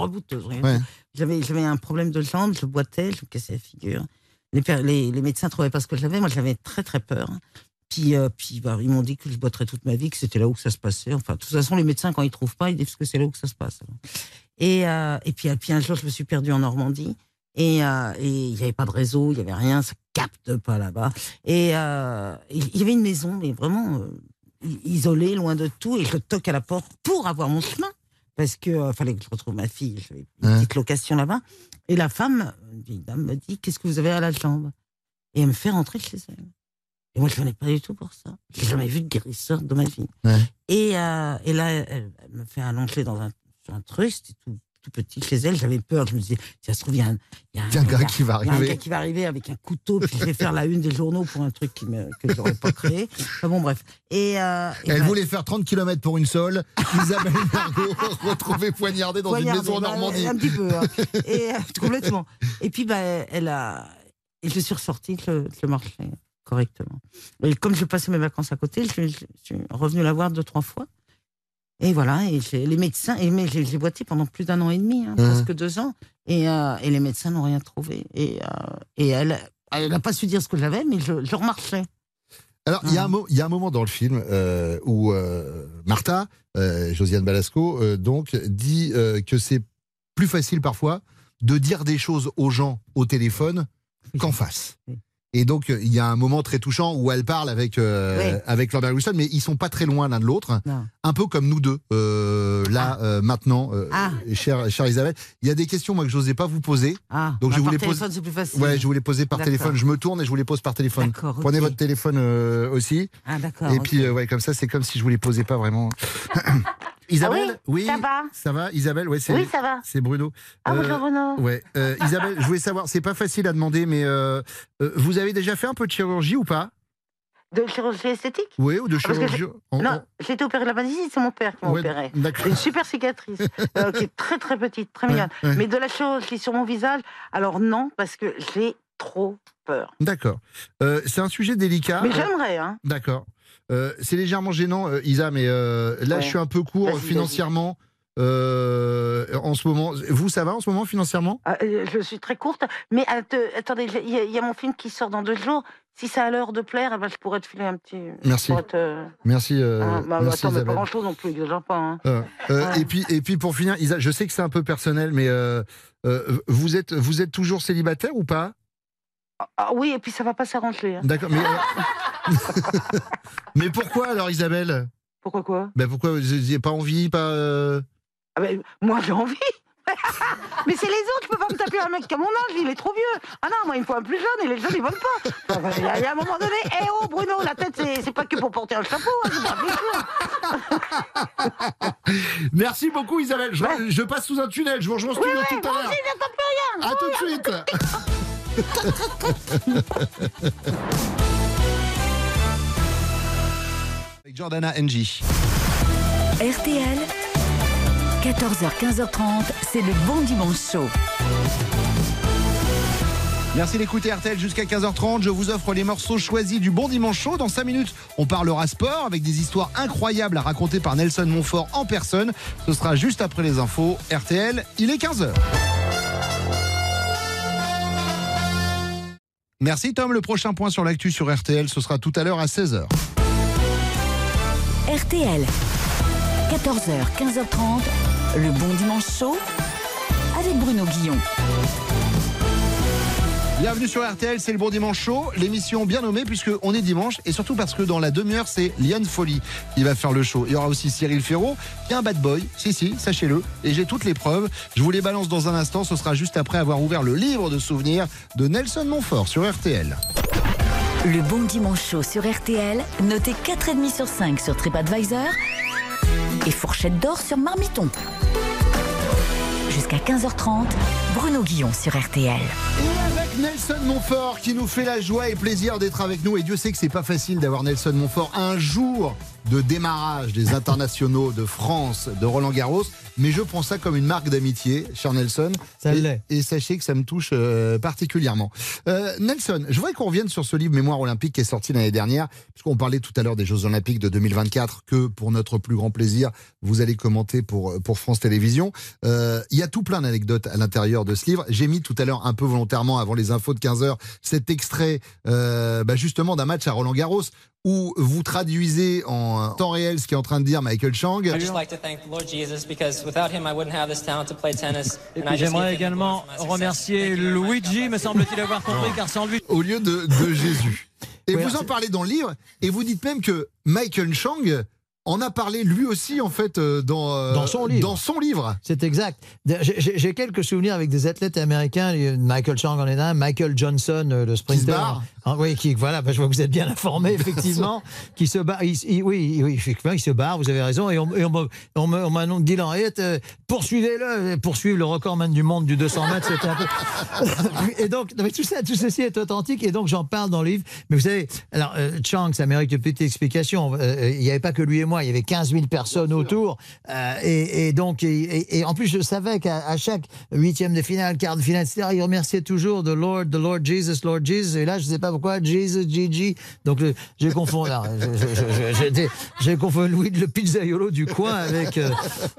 Ouais. J'avais, j'avais un problème de jambe, je boitais, je me cassais la figure. Les, per- les, les médecins trouvaient pas ce que j'avais, moi j'avais très très peur. Puis, euh, puis bah, ils m'ont dit que je boiterais toute ma vie, que c'était là où que ça se passait. Enfin, de toute façon, les médecins, quand ils trouvent pas, ils disent que c'est là où que ça se passe. Et, euh, et puis, puis un jour, je me suis perdue en Normandie. Et euh, il n'y avait pas de réseau, il n'y avait rien, ça capte pas là-bas. Et il y avait une maison, mais vraiment isolée, loin de tout. Et je toque à la porte pour avoir mon chemin. Parce que euh, fallait que je retrouve ma fille. J'avais une Ouais. petite location là-bas. Et la femme, une vieille dame, me dit Qu'est-ce que vous avez à la jambe? Et elle me fait rentrer chez elle. Et moi, je venais pas du tout pour ça. J'ai jamais vu de guérisseur de ma vie. Ouais. Et, euh, et là, elle, elle me fait allonger dans un, sur un truc, c'était tout, tout petit chez elle. J'avais peur. Je me disais, si ça se trouve, il y a un, y a Il y a un gars qui va il y a un arriver. gars qui va arriver avec un couteau, puis je vais faire la une des journaux pour un truc qui me, que j'aurais pas créé. Enfin bon, bref. Et, euh, et Elle voulait faire 30 km pour une sole. Isabelle Margot retrouvée poignardée dans une maison en bah, Normandie. Un petit peu. hein. et, euh, complètement. Et puis, bah, elle a. Et je suis ressortie, je, je marchais correctement. Et comme je passais mes vacances à côté, je, je suis revenue la voir deux, trois fois. Et voilà, et les médecins, et mais j'ai boité pendant plus d'un an et demi, hein, Mhm. presque deux ans, et, euh, et les médecins n'ont rien trouvé. Et, euh, et elle, elle n'a pas su dire ce que j'avais, mais je, je remarchais. Alors, il y, a un mo- il y a un moment dans le film euh, où Martha, Josiane Balasco, donc, dit que c'est plus facile parfois de dire des choses aux gens au téléphone qu'en face. Oui. Et donc, euh, il y a un moment très touchant où elle parle avec, euh, Oui. avec Lambert Wilson, mais ils sont pas très loin l'un de l'autre. Un peu comme nous deux, euh, là, euh, maintenant, euh, Ah. chère, chère Isabelle. Il y a des questions, moi, que je n'osais pas vous poser. Ah, Donc, bah, je vous par les pose- téléphone, c'est plus facile. Ouais, je vous les poser par téléphone. Je me tourne et je vous les pose par téléphone. Prenez votre téléphone euh, aussi. Ah, d'accord. Et puis, ouais, comme ça, c'est comme si je vous les posais pas vraiment. Isabelle oui, ça va? Ça va, Isabelle? Ouais, c'est Oui, ça va. c'est Bruno. Ah, Euh, bonjour Bruno. Ouais, euh, Isabelle, je voulais savoir, c'est pas facile à demander, mais euh, vous avez déjà fait un peu de chirurgie ou pas? De chirurgie esthétique? Oui, ou de Ah, chirurgie Non, j'ai été opérée de la c'est mon père qui m'a Ouais, opéré. d'accord. Une super cicatrice, euh, qui est très très petite, très Ouais, mignonne. ouais. Mais de la chirurgie sur mon visage, alors non, parce que j'ai trop peur. D'accord. Euh, c'est un sujet délicat. Mais j'aimerais, hein. D'accord. Euh, c'est légèrement gênant, euh, Isa, mais là, Ouais. je suis un peu court financièrement. euh, en ce moment, vous, ça va en ce moment financièrement? Ah, euh, je suis très courte, mais att- attendez, il y, a- il y a mon film qui sort dans deux jours. Si ça a l'heure de plaire, eh ben, je pourrais te filer un petit. Merci. te- Merci, euh, Ah, bah, merci attends, mais pas grand chose non plus, exagère pas. Hein. Et, puis, et puis pour finir, Isa, je sais que c'est un peu personnel, mais vous, êtes, vous êtes toujours célibataire ou pas? Ah oui, et puis ça va pas s'arranger. hein. D'accord, mais, euh, mais pourquoi alors Isabelle? Pourquoi quoi? Ben Pourquoi vous n'avez pas envie pas, euh, Ah ben, Moi, j'ai envie. Mais c'est les autres, je peux pas me taper un mec qui a mon âge, il est trop vieux. Ah non, moi, il me faut un plus jeune et les jeunes, ils veulent pas. Il y, a- a un moment donné, eh oh, Bruno, la tête, c'est pas que pour porter un chapeau, hein, c'est pas. Merci beaucoup Isabelle, je, Ouais. je passe sous un tunnel, je vous rejoins Oui, studio oui, tout à l'heure. À tout de suite Avec Jordana NJ. RTL, 14h, 15h30, c'est le bon dimanche chaud. Merci d'écouter RTL jusqu'à 15h30. Je vous offre les morceaux choisis du Bon Dimanche Chaud. Dans 5 minutes, on parlera sport avec des histoires incroyables à raconter par Nelson Montfort en personne. Ce sera juste après les infos. RTL, il est 15h. Merci Tom. Le prochain point sur l'actu sur RTL, ce sera tout à l'heure à 16h. RTL, 14h, 15h30, le bon dimanche chaud avec Bruno Guillon. Bienvenue sur RTL, c'est le Bon Dimanche Chaud, l'émission bien nommée puisqu'on est dimanche et surtout parce que dans la demi-heure, c'est Liane Folly qui va faire le show. Il y aura aussi Cyril Ferraud, qui est un bad boy, si si, sachez-le, et j'ai toutes les preuves. Je vous les balance dans un instant, ce sera juste après avoir ouvert le livre de souvenirs de Nelson Montfort sur RTL. Le bon dimanche chaud sur RTL, noté 4,5 sur 5 sur TripAdvisor et fourchette d'or sur Marmiton. Jusqu'à 15h30, Bruno Guillon sur RTL. Et avec Nelson Montfort qui nous fait la joie et plaisir d'être avec nous. Et Dieu sait que c'est pas facile d'avoir Nelson Montfort un jour de démarrage des internationaux de France, de Roland Garros. Mais je prends ça comme une marque d'amitié, cher Nelson. Ça et, l'est. et sachez que ça me touche euh, particulièrement. Euh, Nelson, je voudrais qu'on revienne sur ce livre Mémoire olympique qui est sorti l'année dernière, puisqu'on parlait tout à l'heure des Jeux olympiques de 2024, que pour notre plus grand plaisir, vous allez commenter pour, pour France Télévisions. Euh, Il y a tout plein d'anecdotes à l'intérieur de ce livre. J'ai mis tout à l'heure un peu volontairement, avant les infos de 15h, cet extrait euh, bah, justement d'un match à Roland Garros où vous traduisez en temps réel ce qu'est en train de dire Michael Chang. I'd just like to thank the Lord Jesus because without him I wouldn't have this talent to play tennis. Et And puis I just j'aimerais également remercier. Luigi, me semble-t-il avoir compris, car sans lui. au lieu de, de Jésus. Et vous en parlez dans le livre, et vous dites même que Michael Chang en a parlé lui aussi, en fait, euh, dans, euh, Dans son livre. Dans son livre. C'est exact. J'ai- quelques souvenirs avec des athlètes américains. Michael Chang en est un, Michael Johnson, euh, le sprinter. Ah, oui, qui voilà, bah, je vois que vous êtes bien informé effectivement, qui se barre. il- il- oui, oui, effectivement, il se barre. Vous avez raison. Et on, et on on on m'a dit euh, poursuivez-le, poursuivre le recordman du monde du 200 mètres. C'était un peu. et donc, non, mais tout ça, tout ceci est authentique. Et donc, j'en parle dans le livre. Mais vous savez, alors euh, Chang, ça mérite une petite explication. Euh, Il n'y avait pas que lui et moi. Il y avait 15 000 personnes autour. Et, et donc, et, en plus, je savais qu'à chaque huitième de finale, quart de finale, etc., il remerciait toujours the Lord, the Lord Jesus, Lord Jesus. Et là, je ne sais pas pourquoi, Jesus, Gigi. Donc, euh, j'ai confondu. J'ai confondu Louis le pizzaiolo du coin avec euh,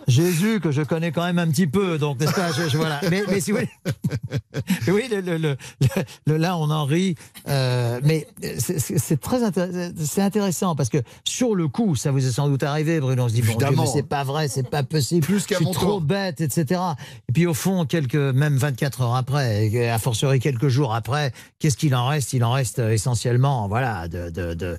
Jésus, que je connais quand même un petit peu. Donc, n'est-ce pas je- je- voilà. Mais, mais si vous oui, le, le- le- le- le- là, on en rit. euh, mais c'est- très intér- c'est intéressant parce que sur le coup, ça vous est sans doute arrivé, Bruno. On se dit, bon, c'est pas vrai, c'est pas possible. Plus qu'à mon trop bête, etc. Et puis au fond, quelques, même 24 heures après, à fortiori quelques jours après, qu'est-ce qu'il en reste? Il en reste essentiellement, voilà, de- de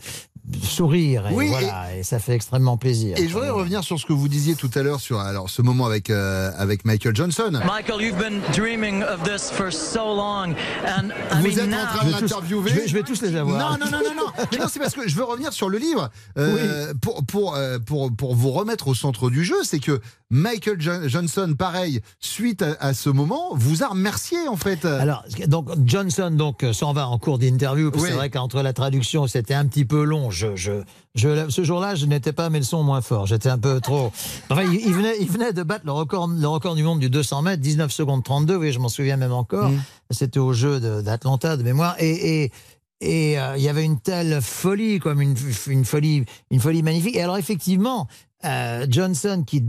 sourire. Et, Oui, voilà, et... ça fait extrêmement plaisir. Et je voudrais revenir sur ce que vous disiez tout à l'heure sur alors ce moment avec euh, avec Michael Johnson. Michael, you've been dreaming of this for so long, and I Vous mean êtes en train de l'interviewer. je vais- je vais tous les avoir. Non, non, non, non, non. Mais non, c'est parce que je veux revenir sur le livre euh, pour pour euh, pour pour vous remettre au centre du jeu. C'est que Michael Jo- Johnson, pareil, suite à, à ce moment, vous a remercié en fait. Alors, donc Johnson donc s'en va en cours d'interview. Oui. C'est vrai qu'entre la traduction, c'était un petit peu long. Je, je, je, ce jour-là, je n'étais pas à mes leçons moins fort. J'étais un peu trop. Enfin, il, il venait, il venait de battre le record, le record du monde du 200 mètres, 19 secondes 32. Oui, je m'en souviens même encore. Mm. C'était au jeu d'Atlanta de mémoire. Et, et, et euh, il y avait une telle folie, comme une, une folie, une folie magnifique. Et alors effectivement, euh, Johnson, qui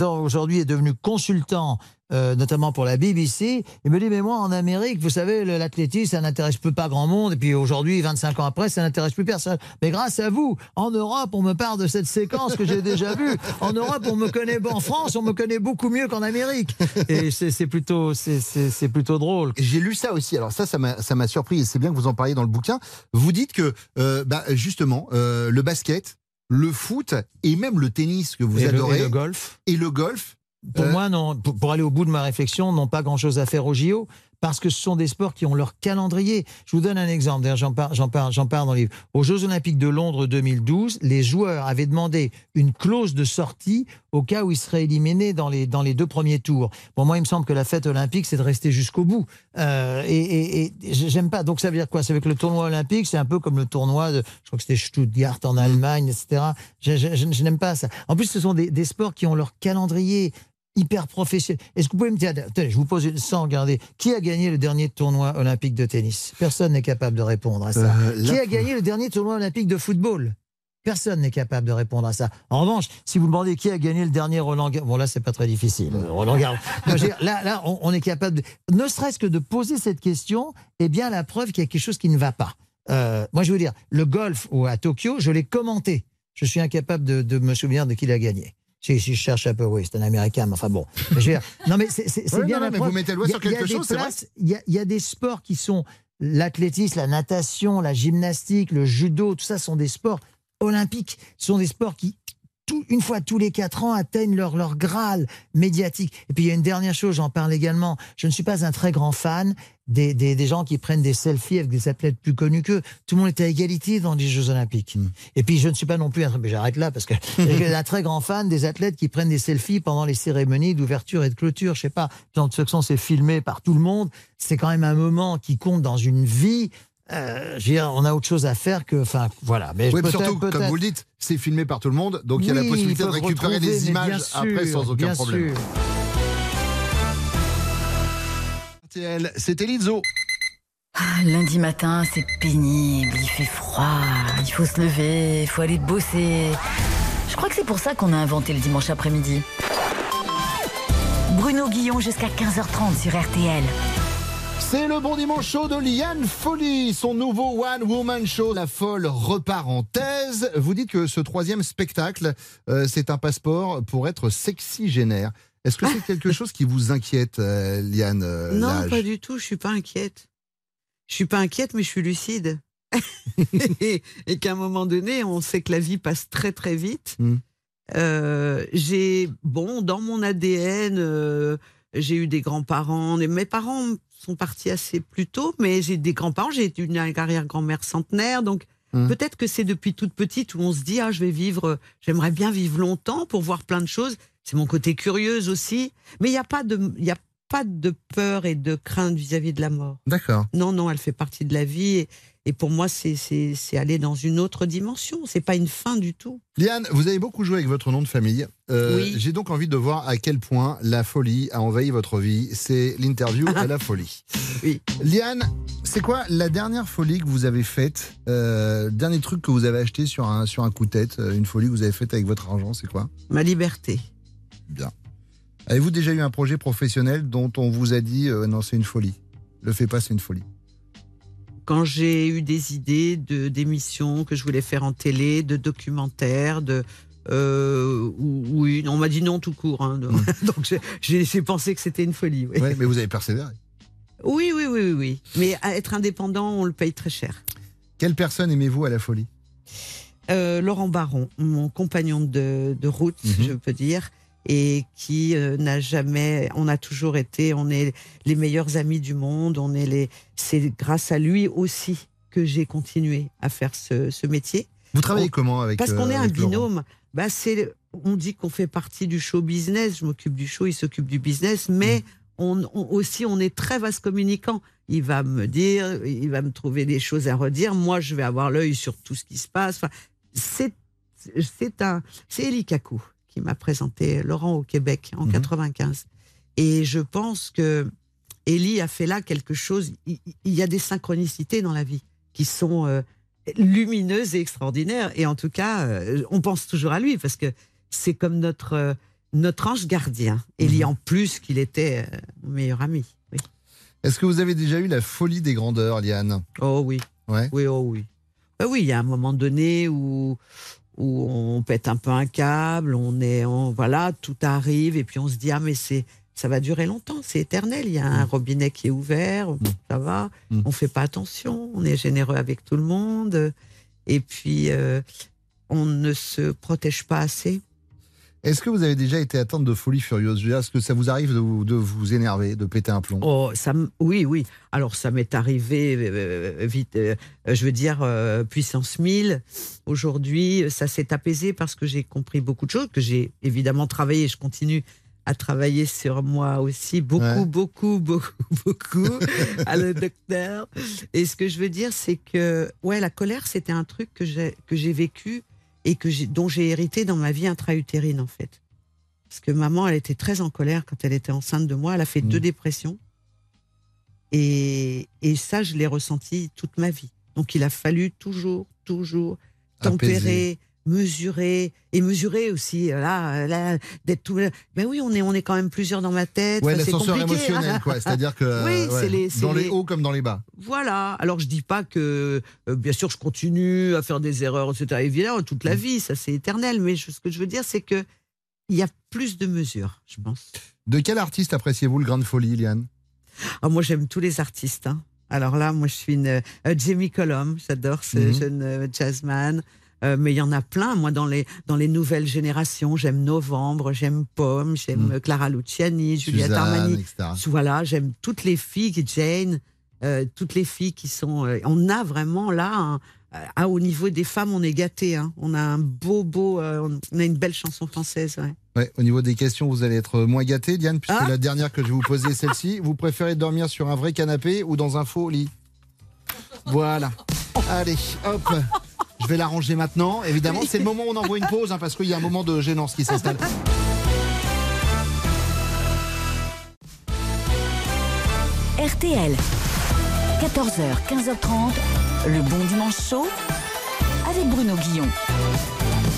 aujourd'hui est devenu consultant, euh, notamment pour la BBC, il me dit mais moi en Amérique, vous savez, l'athlétisme, ça n'intéresse pas grand monde. Et puis aujourd'hui, 25 ans après, ça n'intéresse plus personne. Mais grâce à vous, en Europe, on me parle de cette séquence que j'ai déjà vue. En Europe, on me connaît, en France, on me connaît beaucoup mieux qu'en Amérique. Et c'est plutôt, plutôt drôle. J'ai lu ça aussi. Alors ça, ça m'a surpris et c'est bien que vous en parliez dans le bouquin. Vous dites que euh, bah, justement le basket, le foot et même le tennis que vous Et le- adorez et le golf et le golf. Pour Euh, moi, non. Pour, pour aller au bout de ma réflexion, n'ont pas grand-chose à faire au JO parce que ce sont des sports qui ont leur calendrier. Je vous donne un exemple. D'ailleurs, j'en parle, j'en parle, j'en parle dans le livre. Aux Jeux Olympiques de Londres 2012, les joueurs avaient demandé une clause de sortie au cas où ils seraient éliminés dans les dans les deux premiers tours. Pour moi, il me semble que la fête olympique, c'est de rester jusqu'au bout. Euh, et, et, et j'aime pas. Donc ça veut dire quoi? Ça veut dire que le tournoi olympique, c'est un peu comme le tournoi de, je crois que c'était Stuttgart en Allemagne, etc. Je, je- je- je n'aime pas ça. En plus, ce sont des, des sports qui ont leur calendrier hyper professionnel. Est-ce que vous pouvez me dire, attendez, je vous pose une- sans regarder, qui a gagné le dernier tournoi olympique de tennis? Personne n'est capable de répondre à ça. Euh, qui a gagné le dernier tournoi olympique de football? Personne n'est capable de répondre à ça. En revanche, si vous demandez qui a gagné le dernier Roland Garros, bon là c'est pas très difficile. euh, Roland Garros. Là, là, on, on est capable, de, ne serait-ce que de poser cette question, est bien la preuve qu'il y a quelque chose qui ne va pas. Euh, moi, je veux dire, le golf ou à Tokyo, je l'ai commenté. Je suis incapable de, de me souvenir de qui l'a gagné. Si, si je cherche un peu, oui, c'est un Américain, mais enfin bon. Je veux dire, non, mais c'est bien non, la mais vous mettez le doigt Il y a- sur quelque chose, c'est vrai. Il y, y a des sports qui sont l'athlétisme, la natation, la gymnastique, le judo, tout ça sont des sports olympiques. Ce sont des sports qui, tout- une fois tous les quatre ans, atteignent leur, leur graal médiatique. Et puis il y a une dernière chose, j'en parle également. Je ne suis pas un très grand fan des, des, des gens qui prennent des selfies avec des athlètes plus connus qu'eux. Tout le monde est à égalité dans les Jeux Olympiques. Hmm. Et puis je ne suis pas non plus un, mais j'arrête là parce que un très grand fan des athlètes qui prennent des selfies pendant les cérémonies d'ouverture et de clôture. Je sais pas, de toute façon c'est filmé par tout le monde. C'est quand même un moment qui compte dans une vie. Euh, je veux dire, on a autre chose à faire que, enfin, voilà. Mais Oui, surtout, comme vous le dites, c'est filmé par tout le monde, donc il y a la possibilité de récupérer des images après sans aucun bien problème. RTL, C'était Lizzo. Ah, Lundi matin, c'est pénible, il fait froid, il faut se lever, il faut aller bosser. Je crois que c'est pour ça qu'on a inventé le dimanche après-midi. Bruno Guillon jusqu'à 15h30 sur RTL. C'est le bon dimanche show de Liane Folly, son nouveau One Woman Show. La folle repart en thèse. Vous dites que ce troisième spectacle, euh, c'est un passeport pour être sexygénaire. Est-ce que c'est quelque chose qui vous inquiète, euh, Liane euh, Non, pas du tout. Je suis pas inquiète. Je suis pas inquiète, mais je suis lucide. et et qu'à un moment donné, on sait que la vie passe très très vite. Mm. Euh, j'ai bon dans mon ADN, j'ai eu des grands-parents. Mes parents sont partis assez plus tôt, mais j'ai des grands-parents. J'ai été une arrière-grand-mère centenaire, donc Mm. peut-être que c'est depuis toute petite où on se dit ah je vais vivre, j'aimerais bien vivre longtemps pour voir plein de choses. C'est mon côté curieuse aussi, mais il n'y a pas de il y a pas de peur et de crainte vis-à-vis de la mort. D'accord. Non, non, elle fait partie de la vie. Et, et pour moi, c'est aller dans une autre dimension. C'est pas une fin du tout. Liane, vous avez beaucoup joué avec votre nom de famille. Euh, Oui. J'ai donc envie de voir à quel point la folie a envahi votre vie. C'est l'interview à la folie. Oui. Liane, c'est quoi la dernière folie que vous avez faite euh, Dernier truc que vous avez acheté sur un, sur un coup de tête euh, Une folie que vous avez faite avec votre argent, c'est quoi? Ma liberté. Bien. Avez-vous déjà eu un projet professionnel dont on vous a dit euh, non, c'est une folie? Le fais pas, c'est une folie. Quand j'ai eu des idées de d'émissions que je voulais faire en télé, de documentaires, de euh, ou- oui, on m'a dit non tout court. hein. donc j'ai- j'ai j'ai pensé que c'était une folie. Oui. Ouais, mais vous avez persévéré. oui, oui, oui, oui, oui. Mais à être indépendant, on le paye très cher. Quelle personne aimez-vous à la folie? Euh, Laurent Baron, mon compagnon de, de route, Mhm. je peux dire, et qui euh, n'a jamais, on a toujours été, on est les meilleurs amis du monde, on est les, c'est grâce à lui aussi que j'ai continué à faire ce, ce métier. Vous travaillez On- comment avec Parce euh, qu'on est un avec Laurent binôme. Bah, c'est, on dit qu'on fait partie du show business. Je m'occupe du show, il s'occupe du business, mais on, on- aussi on est très vaste communicant. Il va me dire, il va me trouver des choses à redire. Moi, je vais avoir l'œil sur tout ce qui se passe. Enfin, c'est, c'est un, c'est qui m'a présenté Laurent au Québec en 95. Et je pense que Elie a fait là quelque chose. Il, il y a des synchronicités dans la vie qui sont euh, lumineuses et extraordinaires. Et en tout cas, euh, on pense toujours à lui parce que c'est comme notre, euh, notre ange gardien. Elie, en plus qu'il était mon meilleur ami. Oui. Est-ce que vous avez déjà eu la folie des grandeurs, Liane? Oh oui. Ouais. Oui, oh oui. Euh, oui, il y a un moment donné où, où on pète un peu un câble, on est, on, voilà, tout arrive et puis on se dit ah mais c'est, ça va durer longtemps, c'est éternel. Il y a un robinet qui est ouvert, ça va. On fait pas attention, on est généreux avec tout le monde et puis euh, on ne se protège pas assez. Est-ce que vous avez déjà été atteinte de folie furieuse Est-ce que ça vous arrive de vous, de vous énerver, de péter un plomb? Oh, ça, oui, oui. Alors, ça m'est arrivé euh, vite, euh, je veux dire, euh, puissance 1000. Aujourd'hui, ça s'est apaisé parce que j'ai compris beaucoup de choses, que j'ai évidemment travaillé, je continue à travailler sur moi aussi, beaucoup, Ouais. beaucoup, beaucoup, beaucoup, à le docteur. Et ce que je veux dire, c'est que, ouais, la colère, c'était un truc que j'ai, que j'ai vécu et que dont j'ai hérité dans ma vie intra-utérine, en fait. Parce que maman, elle était très en colère quand elle était enceinte de moi. Elle a fait deux dépressions. Et, et ça, je l'ai ressenti toute ma vie. Donc, il a fallu toujours, toujours tempérer, Apaiser. Mesurer et mesurer aussi. euh, Là, là d'être tout. Ben oui, on est, on est quand même plusieurs dans ma tête. Ouais, l'ascenseur compliqué. émotionnel, quoi. C'est-à-dire que Oui, euh, ouais, c'est les, dans les les- hauts comme dans les bas. voilà. Alors, je dis pas que, euh, bien sûr, je continue à faire des erreurs, etc. Évidemment, toute Mm. la vie, ça c'est éternel. Mais je- ce que je veux dire, c'est que il y a plus de mesures, je pense. De quel artiste appréciez-vous le grain de folie, Liane? Ah, moi, j'aime tous les artistes. hein. Alors là, moi, je suis une euh, Jamie Cullum. J'adore ce Mhm. jeune euh, jazzman. Euh, mais il y en a plein. Moi, dans les dans les nouvelles générations, j'aime Novembre, j'aime Pomme, j'aime euh, Clara Luciani, Juliette Armani. etc. Voilà, j'aime toutes les filles, qui- Jane, euh, toutes les filles qui sont. euh, on a vraiment là, un- ah, au niveau des femmes, on est gâtés. hein. On a un beau, beau, euh, on a une belle chanson française. ouais. Ouais, au niveau des questions, vous allez être moins gâté, Diane, puisque Ah la dernière que je vais vous poser est celle-ci. Vous préférez dormir sur un vrai canapé ou dans un faux lit? Voilà. Allez, hop. Je vais la ranger maintenant. Évidemment, c'est le moment où on envoie une pause, hein, parce qu'il y a un moment de gênance qui s'installe. RTL. 14h, 15h30, le bon dimanche chaud avec Bruno Guillon.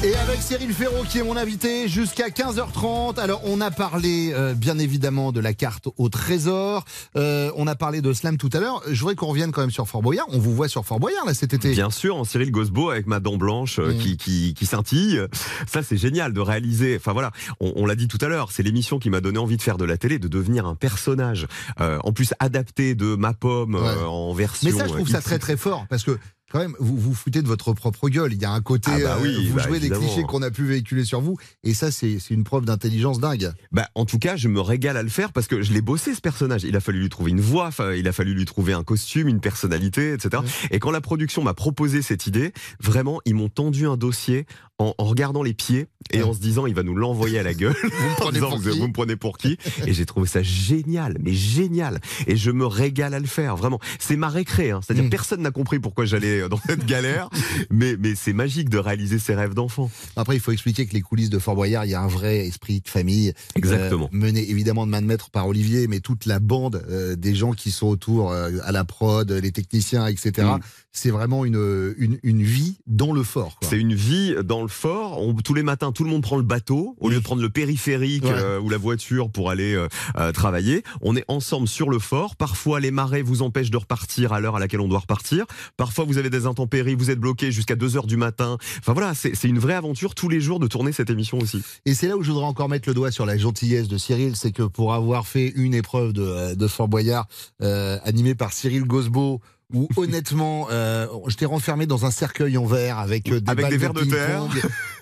Et avec Cyril Ferraud qui est mon invité jusqu'à 15h30. Alors on a parlé euh, bien évidemment de la carte au trésor. Euh, on a parlé de slam tout à l'heure. Je voudrais qu'on revienne quand même sur Fort Boyard. On vous voit sur Fort Boyard là cet été. Bien sûr, en Cyril Gosbo avec ma dent blanche euh, qui, qui, qui scintille. Ça, c'est génial de réaliser. Enfin voilà, on, on l'a dit tout à l'heure, c'est l'émission qui m'a donné envie de faire de la télé, de devenir un personnage. Euh, en plus, adapté de ma pomme euh, en version. Mais ça, je trouve ça très très fort parce que quand même, vous vous foutez de votre propre gueule. Il y a un côté, Ah bah oui, euh, vous bah jouez des clichés qu'on a pu véhiculer sur vous, et ça, c'est une preuve d'intelligence dingue. Bah, en tout cas, je me régale à le faire parce que je l'ai bossé ce personnage. Il a fallu lui trouver une voix, il a fallu lui trouver un costume, une personnalité, etc. Et quand la production m'a proposé cette idée, vraiment, ils m'ont tendu un dossier en, en regardant les pieds et en se disant, il va nous l'envoyer à la gueule. vous me prenez pour qui vous me prenez pour qui Et j'ai trouvé ça génial, mais génial. Et je me régale à le faire, vraiment. C'est ma récré, hein. c'est-à-dire Mm. personne n'a compris pourquoi j'allais dans cette galère, mais, mais c'est magique de réaliser ses rêves d'enfant. Après, il faut expliquer que les coulisses de Fort Boyard, il y a un vrai esprit de famille. Exactement. euh, mené évidemment de main de maître par Olivier, mais toute la bande euh, des gens qui sont autour, euh, à la prod, les techniciens, etc. Mm. C'est vraiment une, une, une vie dans le fort. C'est une vie dans le fort. On- tous les matins, tout le monde prend le bateau au lieu de prendre le périphérique Ouais. euh, ou la voiture pour aller euh, euh, travailler. On est ensemble sur le fort. Parfois, les marées vous empêchent de repartir à l'heure à laquelle on doit repartir. Parfois, vous avez des intempéries, vous êtes bloqué jusqu'à 2 heures du matin. Enfin voilà, c'est une vraie aventure tous les jours de tourner cette émission aussi. Et c'est là où je voudrais encore mettre le doigt sur la gentillesse de Cyril, c'est que pour avoir fait une épreuve de, de Fort Boyard euh, animée par Cyril Gosbo, où honnêtement, euh, je t'ai renfermé dans un cercueil en verre avec euh, des, Avec balles des verres de terre.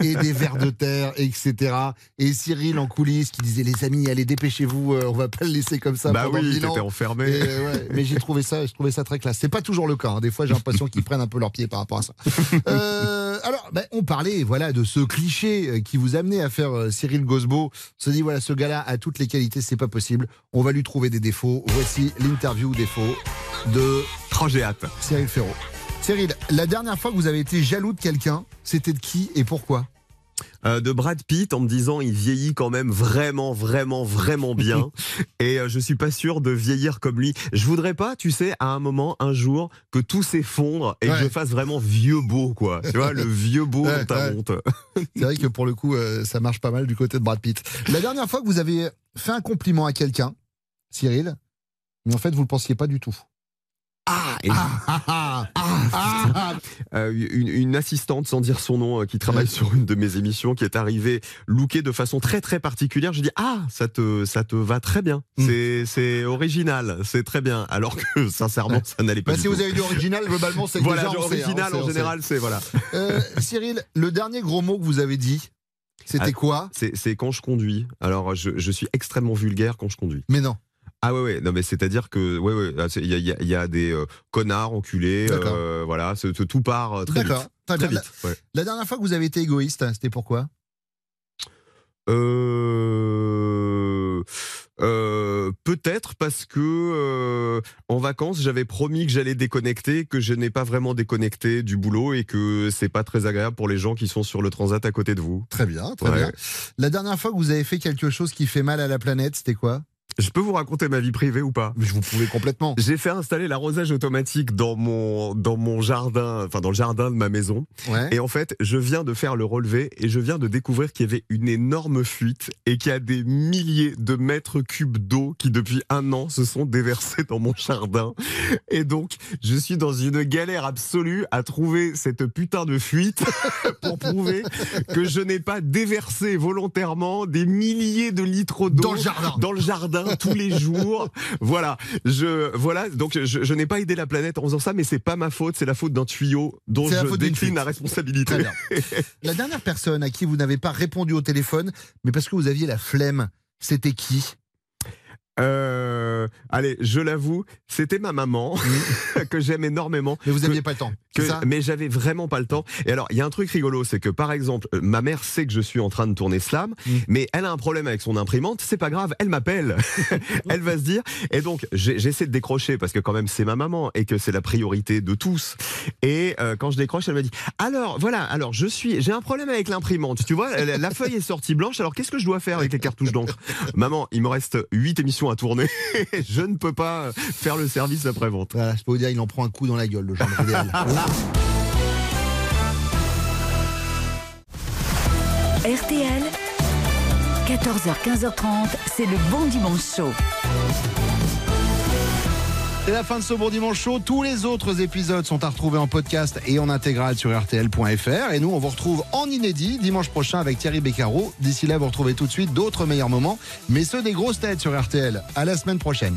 et des verres de terre, etc. Et Cyril en coulisses qui disait les amis, allez dépêchez-vous, euh, on va pas le laisser comme ça. Bah pendant oui, t'étais enfermé. Et, ouais, mais j'ai trouvé ça, je trouvais ça très classe. C'est pas toujours le cas. hein. Des fois, j'ai l'impression qu'ils prennent un peu leurs pieds par rapport à ça. Euh, alors, ben, on parlait, voilà, de ce cliché euh, qui vous amenait à faire euh, Cyril Gosbo. On se dit, voilà, ce gars-là a toutes les qualités, c'est pas possible. On va lui trouver des défauts. Voici l'interview défaut de Oh, j'ai hâte. Cyril Ferraud. Cyril, la dernière fois que vous avez été jaloux de quelqu'un, c'était de qui et pourquoi? Euh, de Brad Pitt en me disant il vieillit quand même vraiment vraiment vraiment bien et euh, je suis pas sûr de vieillir comme lui. Je voudrais pas, tu sais, à un moment, un jour, que tout s'effondre et que je fasse vraiment vieux beau quoi. Tu vois, le vieux beau Ouais, dans ta ouais. honte. C'est vrai que pour le coup, euh, ça marche pas mal du côté de Brad Pitt. La dernière fois que vous avez fait un compliment à quelqu'un, Cyril, mais en fait, vous le pensiez pas du tout. Ah, Ah, ah, Euh, une, une assistante, sans dire son nom, euh, qui travaille sur une de mes émissions, qui est arrivée lookée de façon très très particulière. Je dis ah ça te ça te va très bien. Mm. C'est c'est original, c'est très bien. Alors que sincèrement ça n'allait pas. Bah, du si tout. vous avez du original, globalement, c'est voilà, déjà, on sait, hein, original sait, en général, c'est voilà. Euh, Cyril, le dernier gros mot que vous avez dit, c'était quoi? C'est c'est quand je conduis. Alors je, je suis extrêmement vulgaire quand je conduis. Mais non. Ah ouais ouais. Non mais c'est à dire que ouais ouais c'est- il y a, y y des euh, connards enculés euh, voilà tout part euh, très vite. Très vite ouais. La dernière fois que vous avez été égoïste, c'était pourquoi? Euh, peut-être parce que en vacances j'avais promis que j'allais déconnecter, que je n'ai pas vraiment déconnecté du boulot et que c'est pas très agréable pour les gens qui sont sur le transat à côté de vous. Très bien, très bien. La dernière fois que vous avez fait quelque chose qui fait mal à la planète, c'était quoi? Je peux vous raconter ma vie privée ou pas? Mais vous pouvez complètement. J'ai fait installer l'arrosage automatique dans mon dans mon jardin, enfin dans le jardin de ma maison. Ouais. Et en fait, je viens de faire le relevé et je viens de découvrir qu'il y avait une énorme fuite et qu'il y a des milliers de mètres cubes d'eau qui depuis un an se sont déversés dans mon jardin. Et donc, je suis dans une galère absolue à trouver cette putain de fuite pour prouver que je n'ai pas déversé volontairement des milliers de litres d'eau Dans le jardin. dans le jardin tous les jours. Voilà, je voilà donc je, je n'ai pas aidé la planète en faisant ça, mais c'est pas ma faute, c'est la faute d'un tuyau dont je décline la responsabilité. Très bien. La dernière personne à qui vous n'avez pas répondu au téléphone, mais parce que vous aviez la flemme, c'était qui? Euh, allez, je l'avoue, c'était ma maman que j'aime énormément. Mais vous n'aviez pas le temps. que- ça? mais j'avais vraiment pas le temps. Et alors, il y a un truc rigolo, c'est que par exemple, euh, ma mère sait que je suis en train de tourner Slam, Mm. mais elle a un problème avec son imprimante. C'est pas grave, elle m'appelle. elle va se dire. Et donc, j'essaie de décrocher parce que quand même c'est ma maman et que c'est la priorité de tous. Et euh, quand je décroche, elle me dit alors voilà, alors je suis, j'ai un problème avec l'imprimante. Tu vois, la, la feuille est sortie blanche. Alors qu'est-ce que je dois faire avec les cartouches d'encre? Maman, il me reste huit émissions à tourner. je ne peux pas faire le service après vente. Voilà, je peux vous dire, il en prend un coup dans la gueule, le genre idéal. RTL, 14h, 15h30, c'est le bon dimanche chaud. C'est la fin de ce bon dimanche chaud. Tous les autres épisodes sont à retrouver en podcast et en intégrale sur RTL.fr. Et nous, on vous retrouve en inédit dimanche prochain avec Thierry Beccaro. D'ici là, vous retrouvez tout de suite d'autres meilleurs moments, mais ceux des grosses têtes sur RTL. À la semaine prochaine.